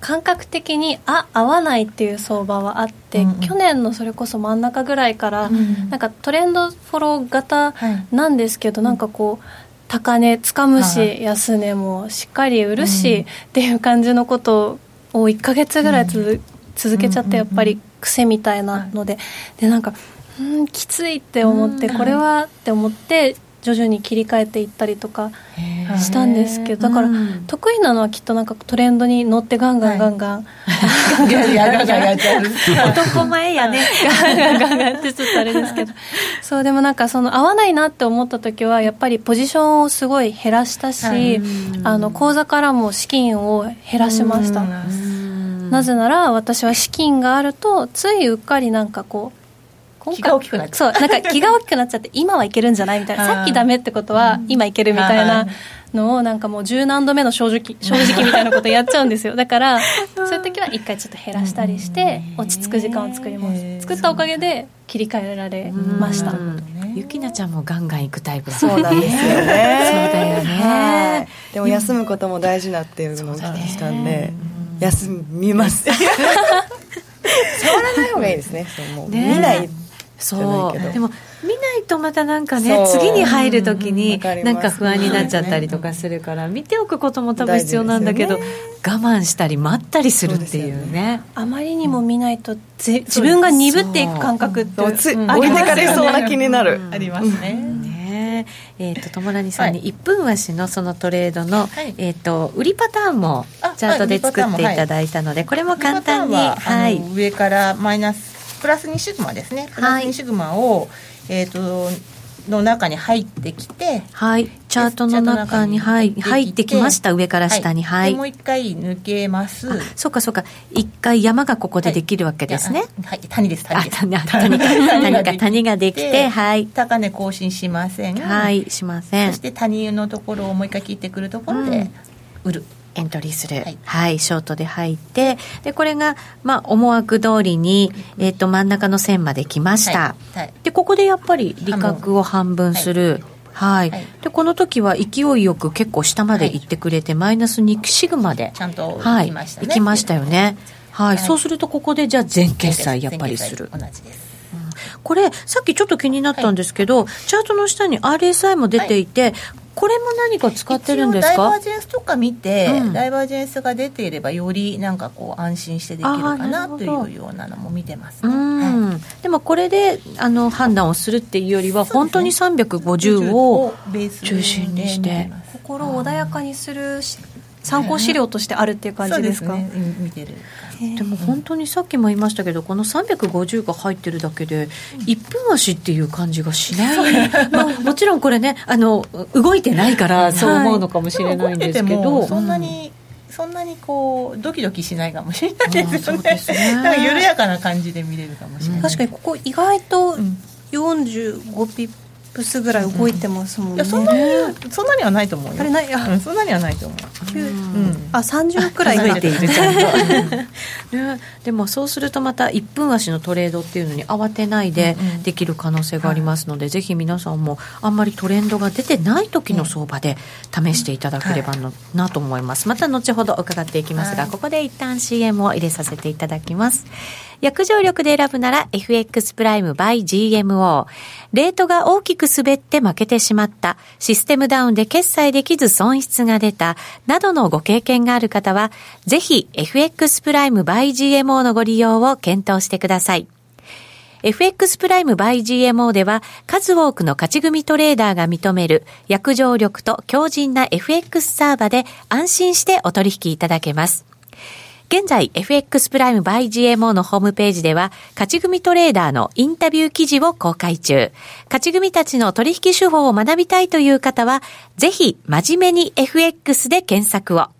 S3: 感覚的にあ合わないっていう相場はあって、うんうん、去年のそれこそ真ん中ぐらいから、うん、なんかトレンドフォロー型なんですけど、はい、なんかこう高値つかむし、はい、安値もしっかり売るし、うん、っていう感じのことを1か月ぐらいつ、うん、続けちゃってやっぱり癖みたいなので、でなんかうんきついって思って、これはって思って徐々に切り替えていったりとかしたんですけどだから、得意なのはきっとなんかトレンドに乗ってガンガンガンガン、
S1: はい、男前やね。
S3: ガンガンガンガンってちょっとあれですけど。そうでもなんかその合わないなって思った時はやっぱりポジションをすごい減らしたし、はい、あの口座からも資金を減らしました。なぜなら私は資金があるとついうっかりなんかこう
S4: 気が大きくなっちゃ
S3: う。そうなんか気が大きくなっちゃって今はいけるんじゃないみたいな。さっきダメってことは今いけるみたいなのをなんかもう十何度目の正直正直みたいなことやっちゃうんですよ。だからそういう時は一回ちょっと減らしたりして落ち着く時間を作ります。作ったおかげで切り替えられました、
S1: よゆきなちゃんもガンガン行くタイプだ。
S6: そうなんですよね。そう
S1: だよね、
S6: でも休むことも大事だっていうのを聞きしたんで、休みます。(laughs) 触らない方がいいですね。そうもう。見ない
S1: そう。でも見ないとまたなんかね次に入るときになんか不安になっちゃったりとかするから、見ておくことも多分必要なんだけど、ね、我慢したり待ったりするっていうね、ね、
S3: あまりにも見ないと自分が鈍っていく感覚って置いて
S6: かれそうな気になる、
S4: ありますね。
S1: えーと、ともさんに1分足のそのトレードの、はい、えーと、売りパターンもチャートで作っていただいたので、これも簡単に、
S4: はい、上からマイナスプラス2シグマですね。プラス2シグマを、えーとの中に入ってきて、
S1: はい、チャートの中に入入ってきました。上から下に。
S4: はい、もう一回抜けます。
S1: そうかそうか。一回山がここでできるわけですね。
S4: はい、谷です
S1: 谷です。谷谷谷が谷ができてはい。
S4: 高値更新しません。
S1: はいしません。
S4: そして谷のところをもう一回切ってくるところで売る、
S1: エントリーする、はい、はい、ショートで入ってでこれが、まあ、思惑通りに、えーと、真ん中の線まで来ました、はい。はい、でここでやっぱり利確を半分する、はい、でこの時は勢いよく結構下まで行ってくれて、マイナス2シグマで
S4: ちゃんと行きましたね、
S1: 行きましたよね。はい、そうするとここでじゃあ全決済やっぱりする。
S4: 同じです。
S1: これさっきちょっと気になったんですけど、はい、チャートの下に RSI も出ていて、はい、これも何か使ってるんですか？
S4: ダイバージェンスとか見て、うん、ダイバージェンスが出ていればよりなんかこう安心してできるかなというようなのも見てますね、
S1: はい、でもこれであの判断をするっていうよりは、本当に350を中心にして。
S3: 心穏やかにする参考資料としてあるっていう感じですか、ね、
S4: 見てる
S1: でも本当にさっきも言いましたけどこの350が入ってるだけで1分足っていう感じがしない。まあ、もちろんこれねあの動いてないからそう思うのかもしれないんですけど、
S4: はい、そんなに、そんなにこうドキドキしないかもしれないですよね。ね。なんか緩やかな感じで見れるかもしれない。
S3: 確かにここ意外と45ピップスぐらい動いてますもんね、
S4: いやそんなにそんなにはないと思うよ。
S3: あれない、
S4: うん、そんなにはないと思う、うん、
S3: あ30くらい
S1: 増えている。(laughs) ね、でもそうするとまた1分足のトレードっていうのに慌てないでできる可能性がありますので、うんうん、ぜひ皆さんもあんまりトレンドが出てない時の相場で試していただければな,、なと思います。また後ほど伺っていきますが、はい、ここで一旦 CM を入れさせていただきます約定力で選ぶなら FX プライム by GMO。レートが大きく滑って負けてしまった、システムダウンで決済できず損失が出た、などのご経験がある方は、ぜひ FX プライム by GMO のご利用を検討してください。FX プライム by GMO では数多くの勝ち組トレーダーが認める約定力と強靭な FX サーバで安心してお取引いただけます。現在 FX プライム by GMO のホームページでは、勝ち組トレーダーのインタビュー記事を公開中。勝ち組たちの取引手法を学びたいという方は、ぜひ真面目に FX で検索を。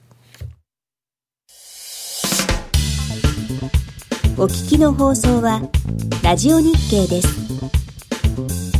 S5: お聞きの放送はラジオ日経です。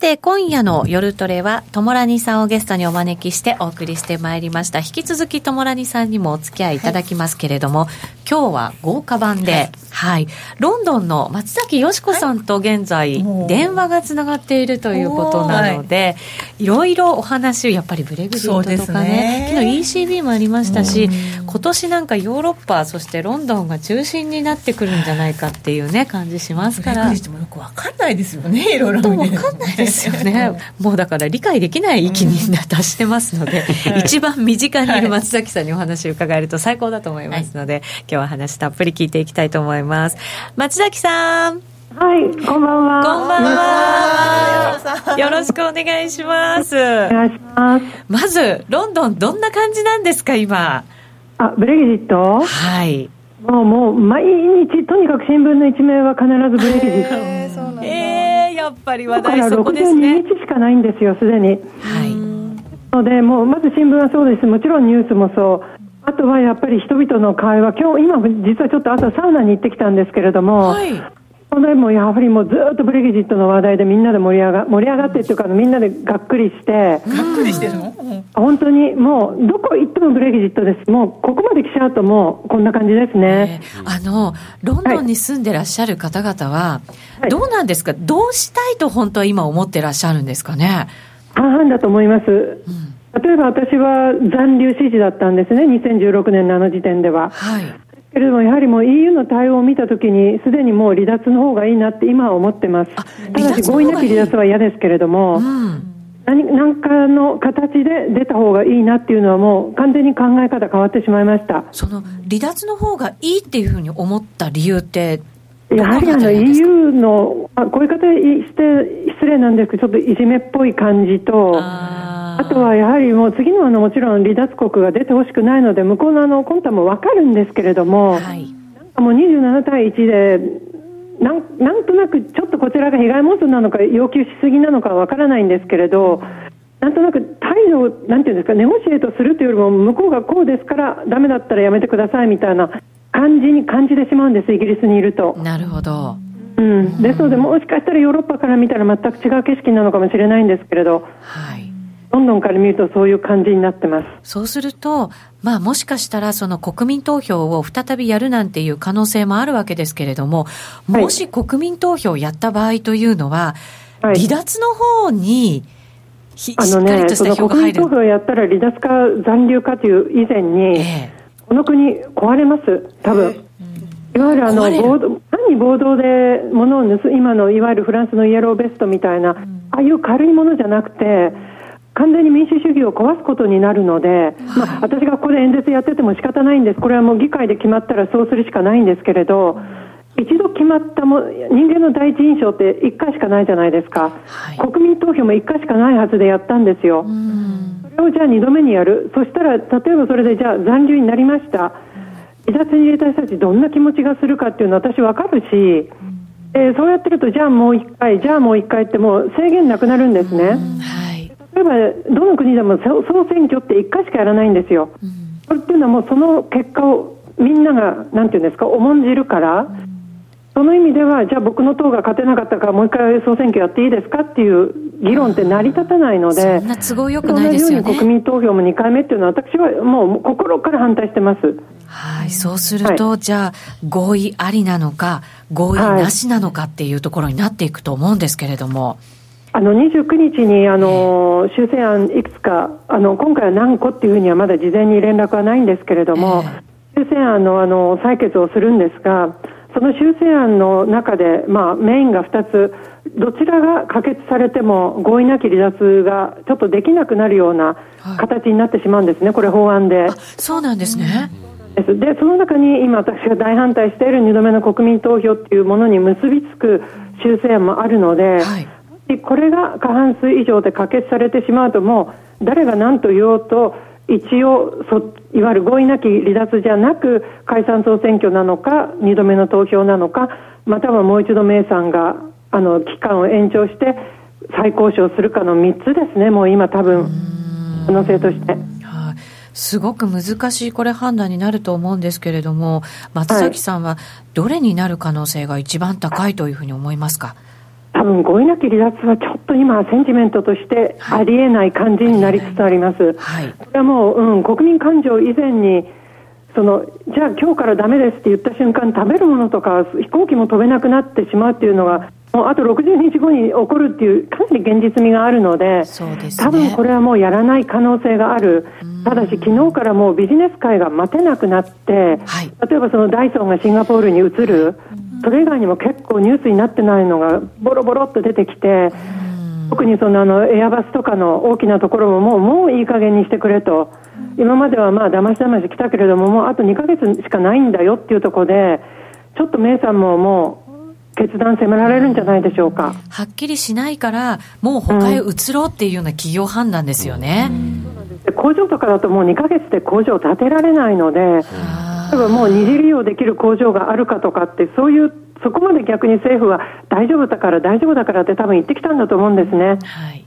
S1: て、今夜の夜トレは、ともらにさんをゲストにお招きしてお送りしてまいりました。引き続きともらにさんにもお付き合いいただきますけれども、はい、今日は豪華版で、はい、はい、ロンドンの松崎よしこさんと現在、はい、電話がつながっているということなので、いろいろお話、やっぱりブレグジットとかね、ね。昨日 ECB もありましたし、今年なんかヨーロッパ、そしてロンドンが中心になってくるんじゃないかっていうね、感じしますから。ブレグジットもよく
S4: わかんないですよね、いろいろ
S1: 見てないですよねもうだから理解できない域に達してますので、うん、一番身近にいる松崎さんにお話を伺えると最高だと思いますので、はい、今日は話たっぷり聞いていきたいと思います松崎さん
S7: はい、こんばんは。
S1: こんばんは。よろしくお願いします。お
S7: 願いします。
S1: まず、ロンドン、どんな感じなんですか、今？
S7: あ、ブレグジット？
S1: はい。
S7: もう、もう、毎日、とにかく新聞の一面は必ずブレグジット。
S1: えー、えー、やっぱり話題そこですね。
S7: 62日しかないんですよ、すでに。はい。ので、もう、まず新聞はそうです。もちろんニュースもそう。あとはやっぱり人々の会話、今日、今、実はちょっと朝サウナに行ってきたんですけれども、はい、それもやはりもうずっとブレグジットの話題でみんなで盛り上が盛り上がってっていうかみんなでがっくりしてがっ
S4: くりしてるの、
S7: 本当にもうどこ行ってもブレグジットです。もうここまで来ちゃうともうこんな感じですね、
S1: え。ー、あのロンドンに住んでらっしゃる方々は、はい、どうなんですか？どうしたいと本当は今思ってらっしゃるんですかね？
S7: 半々だと思います、うん。例えば私は残留支持だったんですね、2016年のあの時点では。はい、けれども、やはりもう EU の対応を見たときに、すでにもう離脱の方がいいなって今は思ってます。ただし合意なき離脱は嫌ですけれども、うん、何何かの形で出た方がいいなっていうのはもう完全に考え方変わってしまいました。
S1: その離脱の方がいいっていうふうに思った理由って
S7: やはりあの EU の、あ、こういう方して失礼なんですけど、ちょっといじめっぽい感じと、あとはやはりもう次のあのもちろん離脱国が出てほしくないので向こうのあの魂胆も分かるんですけれども、はい、なんかもう27対1でなんなんとなくちょっとこちらが被害妄想なのか要求しすぎなのかは分からないんですけれど、なんとなく態度をなんていうんですかネゴシエートするというよりも向こうがこうですからダメだったらやめてくださいみたいな感じに感じてしまうんですイギリスにいると。
S1: なるほど。
S7: うん、ですので、もしかしたらヨーロッパから見たら全く違う景色なのかもしれないんですけれど、はい、ロンドンから見るとそういう感じになってます。
S1: そうすると、まあもしかしたらその国民投票を再びやるなんていう可能性もあるわけですけれども、もし国民投票をやった場合というのは、はい、離脱の方に、
S7: あのね、その国民投票をやったら離脱か残留かという以前に、えー、この国壊れます、多分。いわゆるあの暴動単に暴動で物を盗今のいわゆるフランスのイエローベストみたいな、うん、ああいう軽いものじゃなくて、完全に民主主義を壊すことになるので、はい、まあ、私がここで演説やってても仕方ないんです、これはもう議会で決まったらそうするしかないんですけれど、一度決まったも人間の第一印象って1回しかないじゃないですか、はい、国民投票も1回しかないはずでやったんですよ、それをじゃあ2度目にやる、そしたら例えばそれでじゃあ残留になりました、離脱に入れた人たち、どんな気持ちがするかっていうのは私、分かるし。えー、そうやってると、じゃあもう1回、じゃあもう1回ってもう制限なくなるんですね。はい例えばどの国でも総選挙って1回しかやらないんですよ、うん、それっていうのはもうその結果をみんながなんていうんですか重んじるから、うん、その意味ではじゃあ僕の党が勝てなかったからもう一回総選挙やっていいですかっていう議論って成り立たないので、
S1: そんな都合よくないですよね。
S7: 国民投票も2回目っていうのは私はもう心から反対してます。
S1: はい、そうすると、はい、じゃあ合意ありなのか合意なしなのかっていうところになっていくと思うんですけれども。はい
S7: あの29日にあの修正案いくつかあの今回は何個っていうふうにはまだ事前に連絡はないんですけれども、修正案のあの採決をするんですがその修正案の中で、まあ、メインが2つどちらが可決されても合意なき離脱がちょっとできなくなるような形になってしまうんですね、はい、これ法案で。
S1: そうなんですね。
S7: でその中に今私が大反対している2度目の国民投票っていうものに結びつく修正案もあるので、はいこれが過半数以上で可決されてしまうともう誰が何と言おうと一応そいわゆる合意なき離脱じゃなく解散総選挙なのか2度目の投票なのかまたはもう一度名産があの期間を延長して再交渉するかの3つですね。もう今多分可能性として。
S1: すごく難しいこれ判断になると思うんですけれども松崎さんはどれになる可能性が一番高いというふうに思いますか、はい
S7: 多分合意なき離脱はちょっと今、センチメントとしてありえない感じになりつつあります。はい、これはもう、うん、国民感情以前にそのじゃあ今日からダメですって言った瞬間食べるものとか飛行機も飛べなくなってしまうっていうのがもうあと60日後に起こるっていうかなり現実味があるので、ね、多分これはもうやらない可能性がある、ただし昨日からもうビジネス界が待てなくなって、はい、例えばそのダイソンがシンガポールに移る、それ以外にも結構ニュースになってないのがボロボロっと出てきて、特にそのあのエアバスとかの大きなところももうもういい加減にしてくれと、今まではまあだましだまし来たけれども、もうあと2ヶ月しかないんだよっていうところで、ちょっとメイさんももう決断迫られるんじゃないでしょうか。
S1: はっきりしないから、もう他へ移ろうっていうような企業判断ですよね。
S7: うん、工場とかだともう2ヶ月で工場を建てられないので、多分もう二次利用できる工場があるかとかって、そういうそこまで逆に政府は大丈夫だから大丈夫だからって多分言ってきたんだと思うんですね。はい、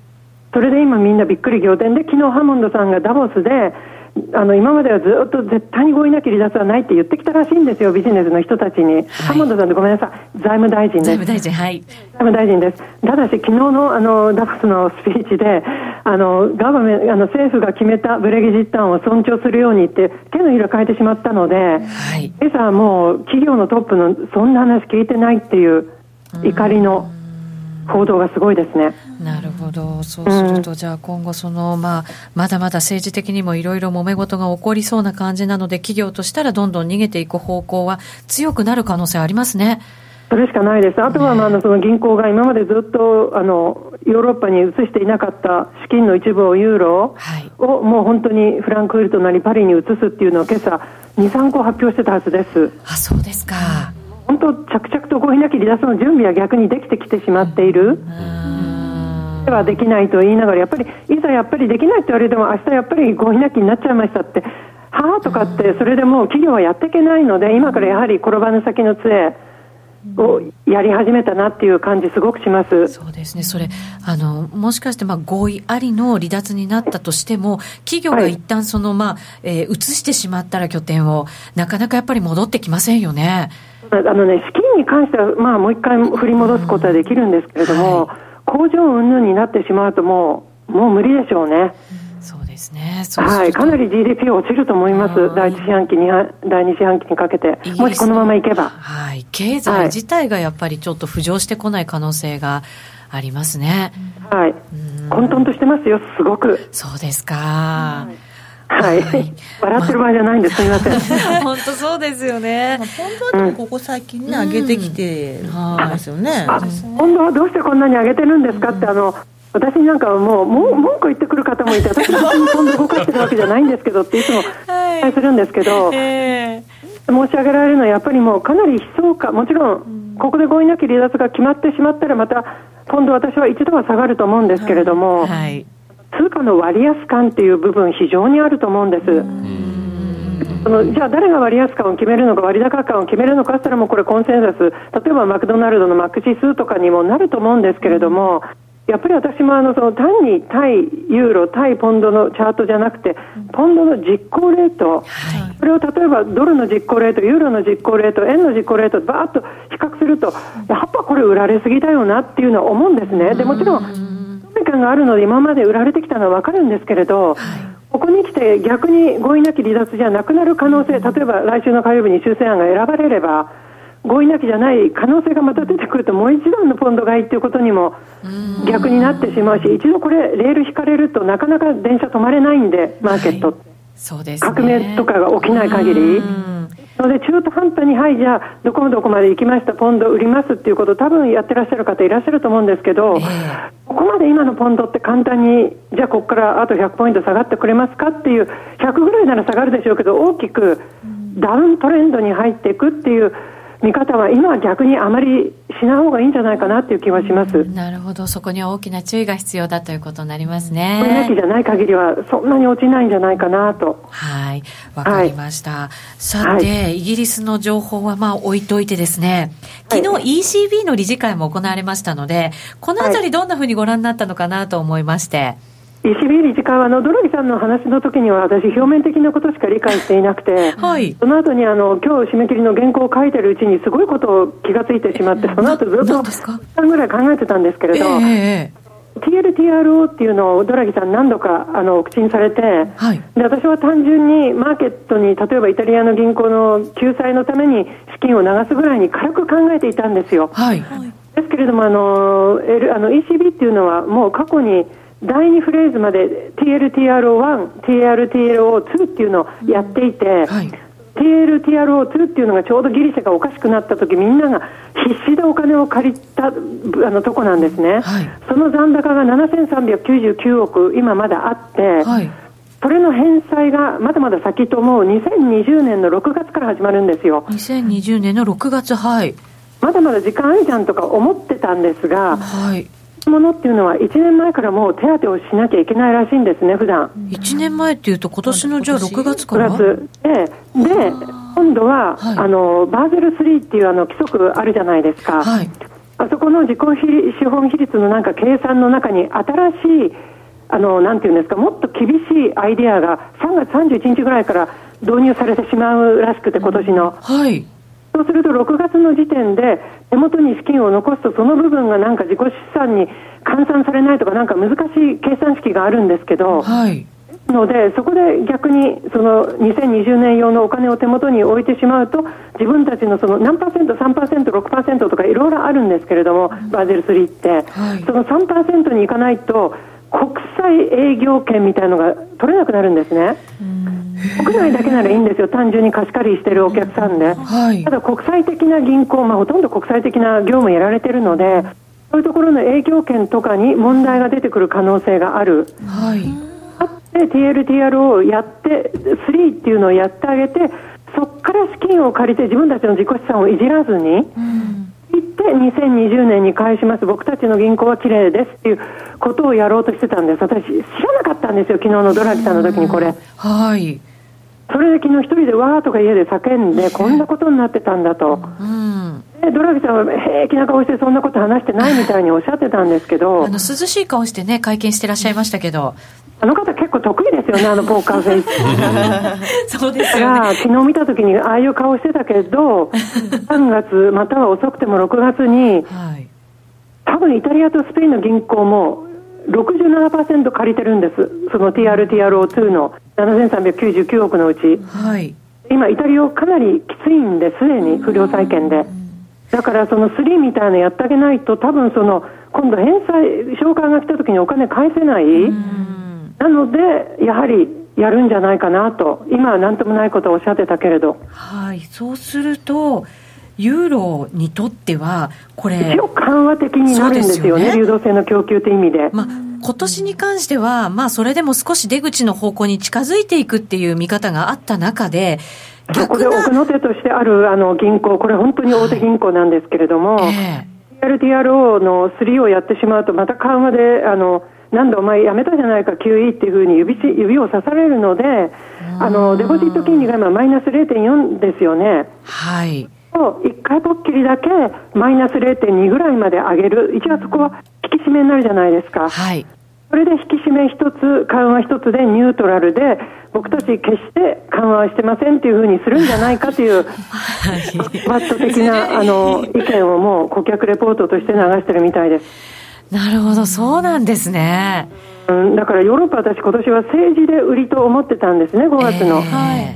S7: それで今みんなびっくり仰天で昨日ハモンドさんがダボスであの今まではずっと絶対に合意なき離脱はないって言ってきたらしいんですよ、ビジネスの人たちに。はい、ハモンドさんでごめんなさい、財務大臣です。財務大臣、はい。財務大臣です。ただし、昨日のあのダボスのスピーチで、あのガバメあの政府が決めたブレギジッタンを尊重するようにって、手の色変えてしまったので、はい、今朝もう企業のトップのそんな話聞いてないっていう怒りの。報道がすごいですね。
S1: なるほど、そうすると、うん、じゃあ今後その、まあ、まだまだ政治的にもいろいろ揉め事が起こりそうな感じなので、企業としたらどんどん逃げていく方向は強くなる可能性ありますね。
S7: それしかないです。あとは、まあ、あのその銀行が今までずっとあのヨーロッパに移していなかった資金の一部をユーロを、もう本当にフランクフルトなりパリに移すっていうのを今朝2、3個発表してたはずです。
S1: あ、そうですか。
S7: 本当、着々と合意なき離脱の準備は逆にできてきてしまっている。ではできないと言いながら、やっぱりいざやっぱりできないって言われても、明日やっぱり合意なきになっちゃいましたって、はあとかって、それでもう企業はやっていけないので、今からやはり転ばぬ先の杖。をやり始めたなっていう感じ、すごくします
S1: そうですね、それ、あのもしかしてまあ合意ありの離脱になったとしても、企業が一旦その、はい、まあえー、移してしまったら拠点を、なかなかやっぱり戻ってきませんよね。
S7: あのね、資金に関しては、まあ、もう一回振り戻すことはできるんですけれども、はい、工場云々になってしまうともう、もう無理でしょうね。
S1: そうですね。
S7: はい、かなり GDP 落ちると思います。第一四半期に、第二四半期にかけて。もしこのままいけば。
S1: はい。経済自体がやっぱりちょっと浮上してこない可能性がありますね。
S7: はい。混沌としてますよ、すごく。
S1: そうですか。はい
S7: はい、笑ってる場合じゃないんです、すみません。
S1: 本当そうですよね。
S4: 本当はここ最近ね、上げてきてますよね。
S7: 本当はどうしてこんなに上げてるんですかって、あの。私なんかはもうも文句言ってくる方もいて私は本当に動かしてるわけじゃないんですけどっていつもお伝えするんですけど、申し上げられるのはやっぱりもうかなり悲壮感もちろんここで合意なき離脱が決まってしまったらまた今度私は一度は下がると思うんですけれども、はい通貨の割安感っていう部分非常にあると思うんです。そのじゃあ誰が割安感を決めるのか割高感を決めるのかって言ったらもうこれコンセンサス例えばマクドナルドのマック指数とかにもなると思うんですけれどもやっぱり私もあのその単に対ユーロ、対ポンドのチャートじゃなくて、ポンドの実行レート、それを例えばドルの実行レート、ユーロの実行レート、円の実行レート、ばーっと比較すると、やっぱこれ売られすぎだよなっていうのは思うんですね。でもちろん感があるので今まで売られてきたのは分かるんですけれど、はい、ここに来て逆に合意なき離脱じゃなくなる可能性例えば来週の火曜日に修正案が選ばれれば合意なきじゃない可能性がまた出てくるともう一段のポンド買いということにも逆になってしまうし一度これレール引かれるとなかなか電車止まれないんでマーケット、はい、
S1: そうです、
S7: ね、革命とかが起きない限り。ので中途半端に、はい、じゃあ、どこもどこまで行きました、ポンド売りますっていうこと、多分やってらっしゃる方いらっしゃると思うんですけど、えー、ここまで今のポンドって簡単に、じゃあ、ここからあと100ポイント下がってくれますかっていう、100ぐらいなら下がるでしょうけど、大きくダウントレンドに入っていくっていう。見方は今は逆にあまりしない方がいいんじゃないかなっていう気はします。
S1: なるほど、そこには大きな注意が必要だということになりますね。
S7: これなきじゃない限りはそんなに落ちないんじゃないかなと。
S1: はい、わかりました。はい、さて、はい、イギリスの情報はまあ置いといてですね、昨日 ECB の理事会も行われましたので、このあたりどんなふうにご覧になったのかなと思いまして。
S7: 石火理事会はあのドラギさんの話の時には私表面的なことしか理解していなくて、はい、その後にあの今日締め切りの原稿を書いてるうちにすごいことを気がついてしまってその後ずっと3間ぐらい考えてたんですけれど、えー TLTRO っていうのをドラギさん何度かあの口にされて、はい、で私は単純にマーケットに例えばイタリアの銀行の救済のために資金を流すぐらいに軽く考えていたんですよ。はい、ですけれどもあの、L、あの ECB っていうのはもう過去に第2フレーズまで TLTRO1、TLTRO2 っていうのをやっていて、はい、TLTRO2 っていうのがちょうどギリシャがおかしくなった時みんなが必死でお金を借りたあのとこなんですね、はい、その残高が7399億今まだあって、はい、それの返済がまだまだ先と思う2020年の6月から始まるんですよ。
S1: 2020年の6月はい。
S7: まだまだ時間あるじゃんとか思ってたんですが、はいものっていうのは1年前からもう手当てをしなきゃいけないらしいんですね普段。
S1: 1年前っていうと今年のじゃあ6月から
S7: ？9月。でで今度は、はい、あのバーゼル3っていうあの規則あるじゃないですか、はい、あそこの自己資本比率のなんか計算の中に新しいあのなんていうんですかもっと厳しいアイデアが3月31日ぐらいから導入されてしまうらしくて今年の、はいそうすると6月の時点で手元に資金を残すとその部分がなんか自己資産に換算されないとかなんか難しい計算式があるんですけど、はい、のでそこで逆にその2020年用のお金を手元に置いてしまうと自分たちのその何パーセント3%、6%とかいろいろあるんですけれども、バーゼル3って、はい、その3%にいかないと国際営業権みたいなのが取れなくなるんですね。国内だけならいいんですよ、単純に貸し借りしてるお客さんで、はい、ただ国際的な銀行、まあ、ほとんど国際的な業務やられてるので、そういうところの営業権とかに問題が出てくる可能性がある。はい、あって TLTRO をやって、3っていうのをやってあげて、そこから資金を借りて自分たちの自己資産をいじらずに、うん。って2020年に返します。僕たちの銀行は綺麗ですっていうことをやろうとしてたんです。私知らなかったんですよ。昨日のドラギさんの時にこれ。はいそれで昨日一人でわーとか家で叫んでこんなことになってたんだと、うん、でドラギさんは平気な顔してそんなこと話してないみたいにおっしゃってたんですけど。
S1: あの涼しい顔してね会見してらっしゃいましたけど。
S7: あの方結構得意ですよねあのポーカーフェイ
S1: スそうですよ、ね、
S7: 昨日見た時にああいう顔してたけど (laughs) 3月または遅くても6月に、はい、多分イタリアとスペインの銀行も67%借りてるんです。その TRTRO2 の7399億のうち、はい、今イタリアかなりきついんですでに不良債権で。だからその3みたいなのやってあげないと多分その今度返済償還が来た時にお金返せない。なのでやはりやるんじゃないかなと。今は何ともないことをおっしゃってたけれど。
S1: はい。そうするとユーロにとっては、これ、
S7: 一応緩和的になるんですよね、よね流動性の供給という意味で。
S1: まあ今年に関しては、まあ、それでも少し出口の方向に近づいていくっていう見方があった中で、
S7: そこで奥の手としてあるあの銀行、これ、本当に大手銀行なんですけれども、はいえー、TLTRO の3をやってしまうと、また緩和で、あのなんだお前やめたじゃないか QE っていうふうに指指を刺されるので、あのデポジット金利が今マイナス0.4ですよね。はい。を1回ぽっきりだけマイナス0.2ぐらいまで上げる、一応そこは引き締めになるじゃないですか。はい。それで引き締め一つ、緩和一つでニュートラルで、僕たち決して緩和はしてませんっていうふうにするんじゃないかという、(laughs) バット的な (laughs) あの意見をもう顧客レポートとして流してるみたいです。
S1: なるほど、そうなんですね。
S7: うん、だからヨーロッパ、私、今年は政治で売りと思ってたんですね、5月の。えー、はい、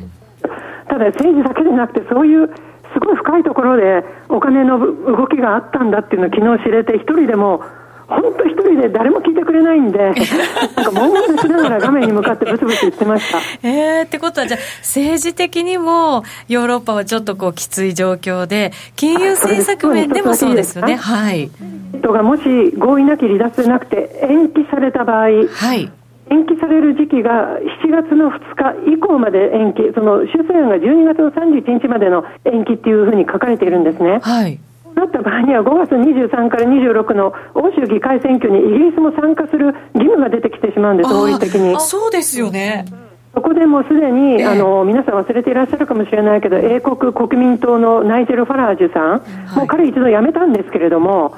S7: ただ、政治だけでなくて、そういうすごい深いところでお金の動きがあったんだっていうのを昨日知れて、一人でも本当一人で誰も聞いてくれないんで、(laughs) なんか悶々しながら画面に向かってブツブツ言ってました。
S1: えー、ってことは、じゃあ、政治的にもヨーロッパはちょっとこうきつい状況で、金融政策面でもそうですよね。はい。
S7: 人がもし合意なき離脱でなくて延期された場合、はい。延期される時期が7月の2日以降まで延期、その修正案が12月の31日までの延期っていうふうに書かれているんですね。はい。なった場合には5月23から26の欧州議会選挙にイギリスも参加する義務が出てきてしまうんです、法律的に。
S1: そうですよね。
S7: そこでもうすでに、えー、あの皆さん忘れていらっしゃるかもしれないけど英国国民党のナイジェル・ファラージュさん、はい、もう彼一度辞めたんですけれども、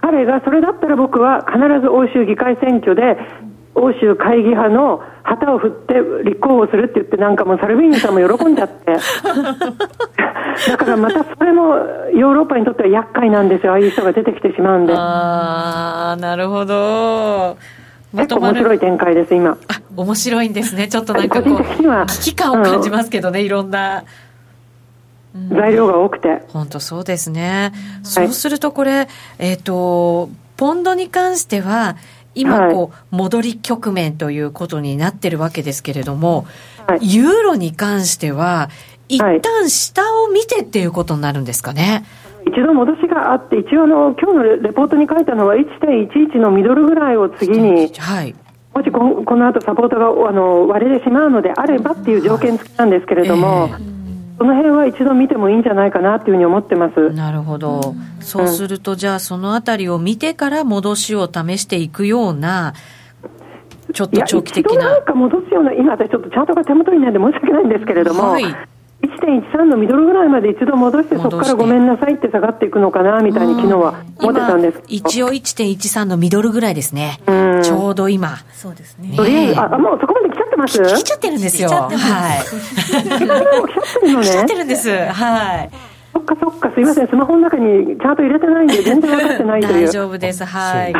S7: 彼がそれだったら僕は必ず欧州議会選挙で欧州会議派の旗を振って立候補するって言ってなんかもうサルビーニさんも喜んじゃって。(laughs) だからまたそれもヨーロッパにとっては厄介なんですよああいう人が出てきてしまうんで。
S1: ああなるほど。
S7: 結構面白い展開です今。あ
S1: 面白いんですね。ちょっとなんかこう危機感を感じますけどね、うん、いろんな。
S7: 材料が多くて。
S1: 本当そうですね、そうするとこれえっ、ー、とポンドに関しては今こう、戻り局面ということになってるわけですけれども、はい、ユーロに関しては、一旦下を見てっていうことになるんですかね？
S7: 一度戻しがあって、一応の今日のレポートに書いたのは1.11のミドルぐらいを次に、はい、もしここの後サポートがあの割れてしまうのであればっていう条件付きなんですけれども、えーその辺は一度見てもいいんじゃないかなというふうに思ってます。
S1: なるほど、うん、そうすると、じゃあ、そのあたりを見てから戻しを試していくような、ちょっと長期的な。
S7: なんか戻すような、今、私、ちょっとチャートが手元にないんで申し訳ないんですけれども、はい、1.13のミドルぐらいまで一度戻して、そこからごめんなさいって下がっていくのかなみたいに、昨日は思ってたんです。
S1: 一応1.13のミドルぐらいですね、ちょうど今。
S7: そうですね。とりあえず、あ、もうそこまで来ます？
S1: 来ちゃってるんですよ。はい。来ちゃってるのね。来ちゃってるんです。はい。
S7: そっかそっか、すみません、スマホの中にチャート入れてないんで、全然分かってないという。
S1: 大丈夫です、はい。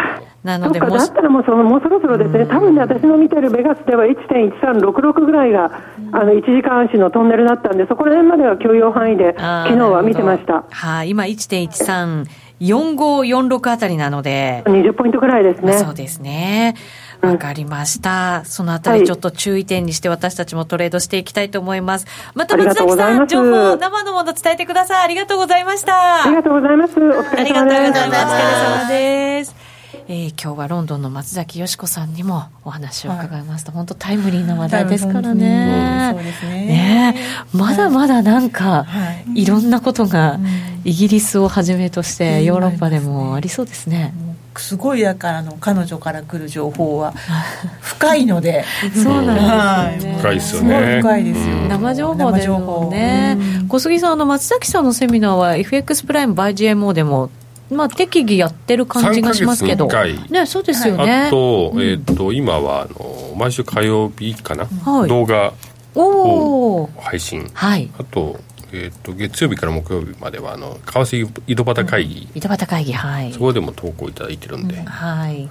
S1: なので、
S7: だったらもうその、もうそろそろですね、多分ね、私の見てるベガスでは1.1366ぐらいが、あの、1時間足のトンネルだったんで、そこら辺までは許容範囲で、昨日は見てました。
S1: はい、今1.13、4546あたりなので。
S7: 20ポイントぐらいですね。
S1: そうですね。わかりました。そのあたりちょっと注意点にして私たちもトレードしていきたいと思います。また松崎さん、情報、生のもの伝えてください。ありがとうございました。
S7: ありがとうございます。お
S1: 疲れ様です。ありがとうございます。お疲れ様です。えー、今日はロンドンの松崎よし子さんにもお話を伺いますと、はい、本当タイムリーな話題ですからね。そうですねねまだまだなんか、はい、いろんなことがイギリスをはじめとしてヨーロッパでもありそうですね。
S4: すごいだからの彼女から来る情報は (laughs) 深いので。
S1: そうなんですね、
S2: 深いですよね。
S4: 深いですよ、
S1: 生情報でもね、小杉さんあの松崎さんのセミナーは FX プライム by GMO でもまあ、適宜やってる感じがしますけど、ね、そうですよね。
S2: あと、えーと、今はあの毎週火曜日かな、はい、動画を配信、はい、あとえーと、月曜日から木曜日まではあの為替井戸端会議、
S1: 井戸端会議はい。
S2: そこでも投稿いただいてるんで、うん、はい。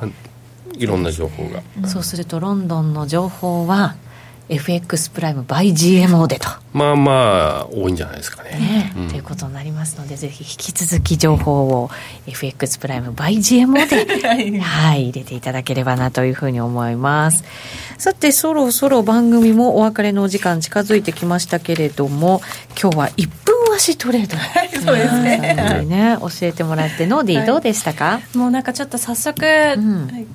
S2: いろんな情報が、
S1: そうするとロンドンの情報は FX プライム by GMO でと。
S2: まあまあ多いんじゃないですかね。
S1: ね、うん、ということになりますのでぜひ引き続き情報を FX プライム by GMO で (laughs) はい。入れていただければなというふうに思います、さてそろそろ番組もお別れのお時間近づいてきましたけれども今日は1分足トレード、(laughs)
S4: そうですね。
S1: ね。教えてもらってノーディーどうでしたか、は
S3: い、もうなんかちょっと早速、うん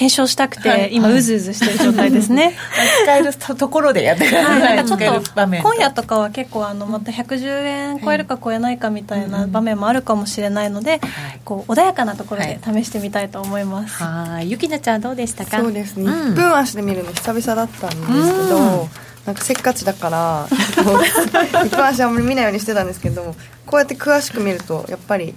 S3: 検証したくて、はい、今うずうずしてる状態ですね。(laughs)
S4: 使えるところでやってください、はい、ちょっと
S3: 今夜とかは結構あのまた110円超えるか超えないかみたいな場面もあるかもしれないので、こう穏やかなところで試してみたいと思います。
S1: はい。ゆきなちゃんどうでしたか？
S6: そうですね、1分足で見るの久々だったんですけど、なんかせっかちだから (laughs) 一分足あんまり見ないようにしてたんですけどこうやって詳しく見るとやっぱり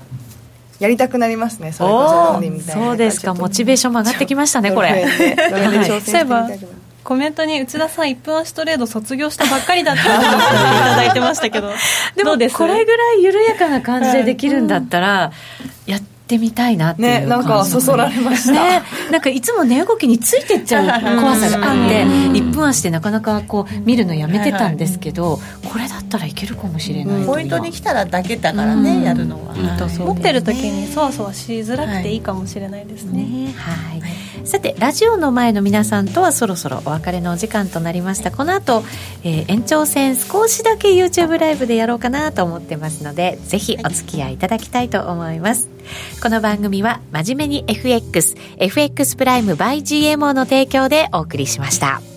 S6: やりたくなりますねそれこそみた
S1: いな。そうですか。モチベーションも上がってきましたね (laughs) これ。
S3: そういえばコメントに内田さん1分足トレード卒業したばっかりだったっていただいてましたけど。(laughs)
S1: でもこれぐらい緩やかな感じでできるんだったら、やってってみたいなっていうね
S6: なんかそそられました、ね、
S1: なんかいつも値動きについてっちゃう怖さがあって1分足でなかなかこう見るのやめてたんですけどこれだったらいけるかもしれない
S4: ポイントに来たらだけだからねやるのは。
S3: 持ってる時にそわそわしづらくていいかもしれないですね。
S1: はい。さてラジオの前の皆さんとはそろそろお別れのお時間となりました。この後、えー、延長戦少しだけ YouTube ライブでやろうかなと思ってますのでぜひお付き合いいただきたいと思います、この番組は真面目に FX、FX プライム by GMO の提供でお送りしました。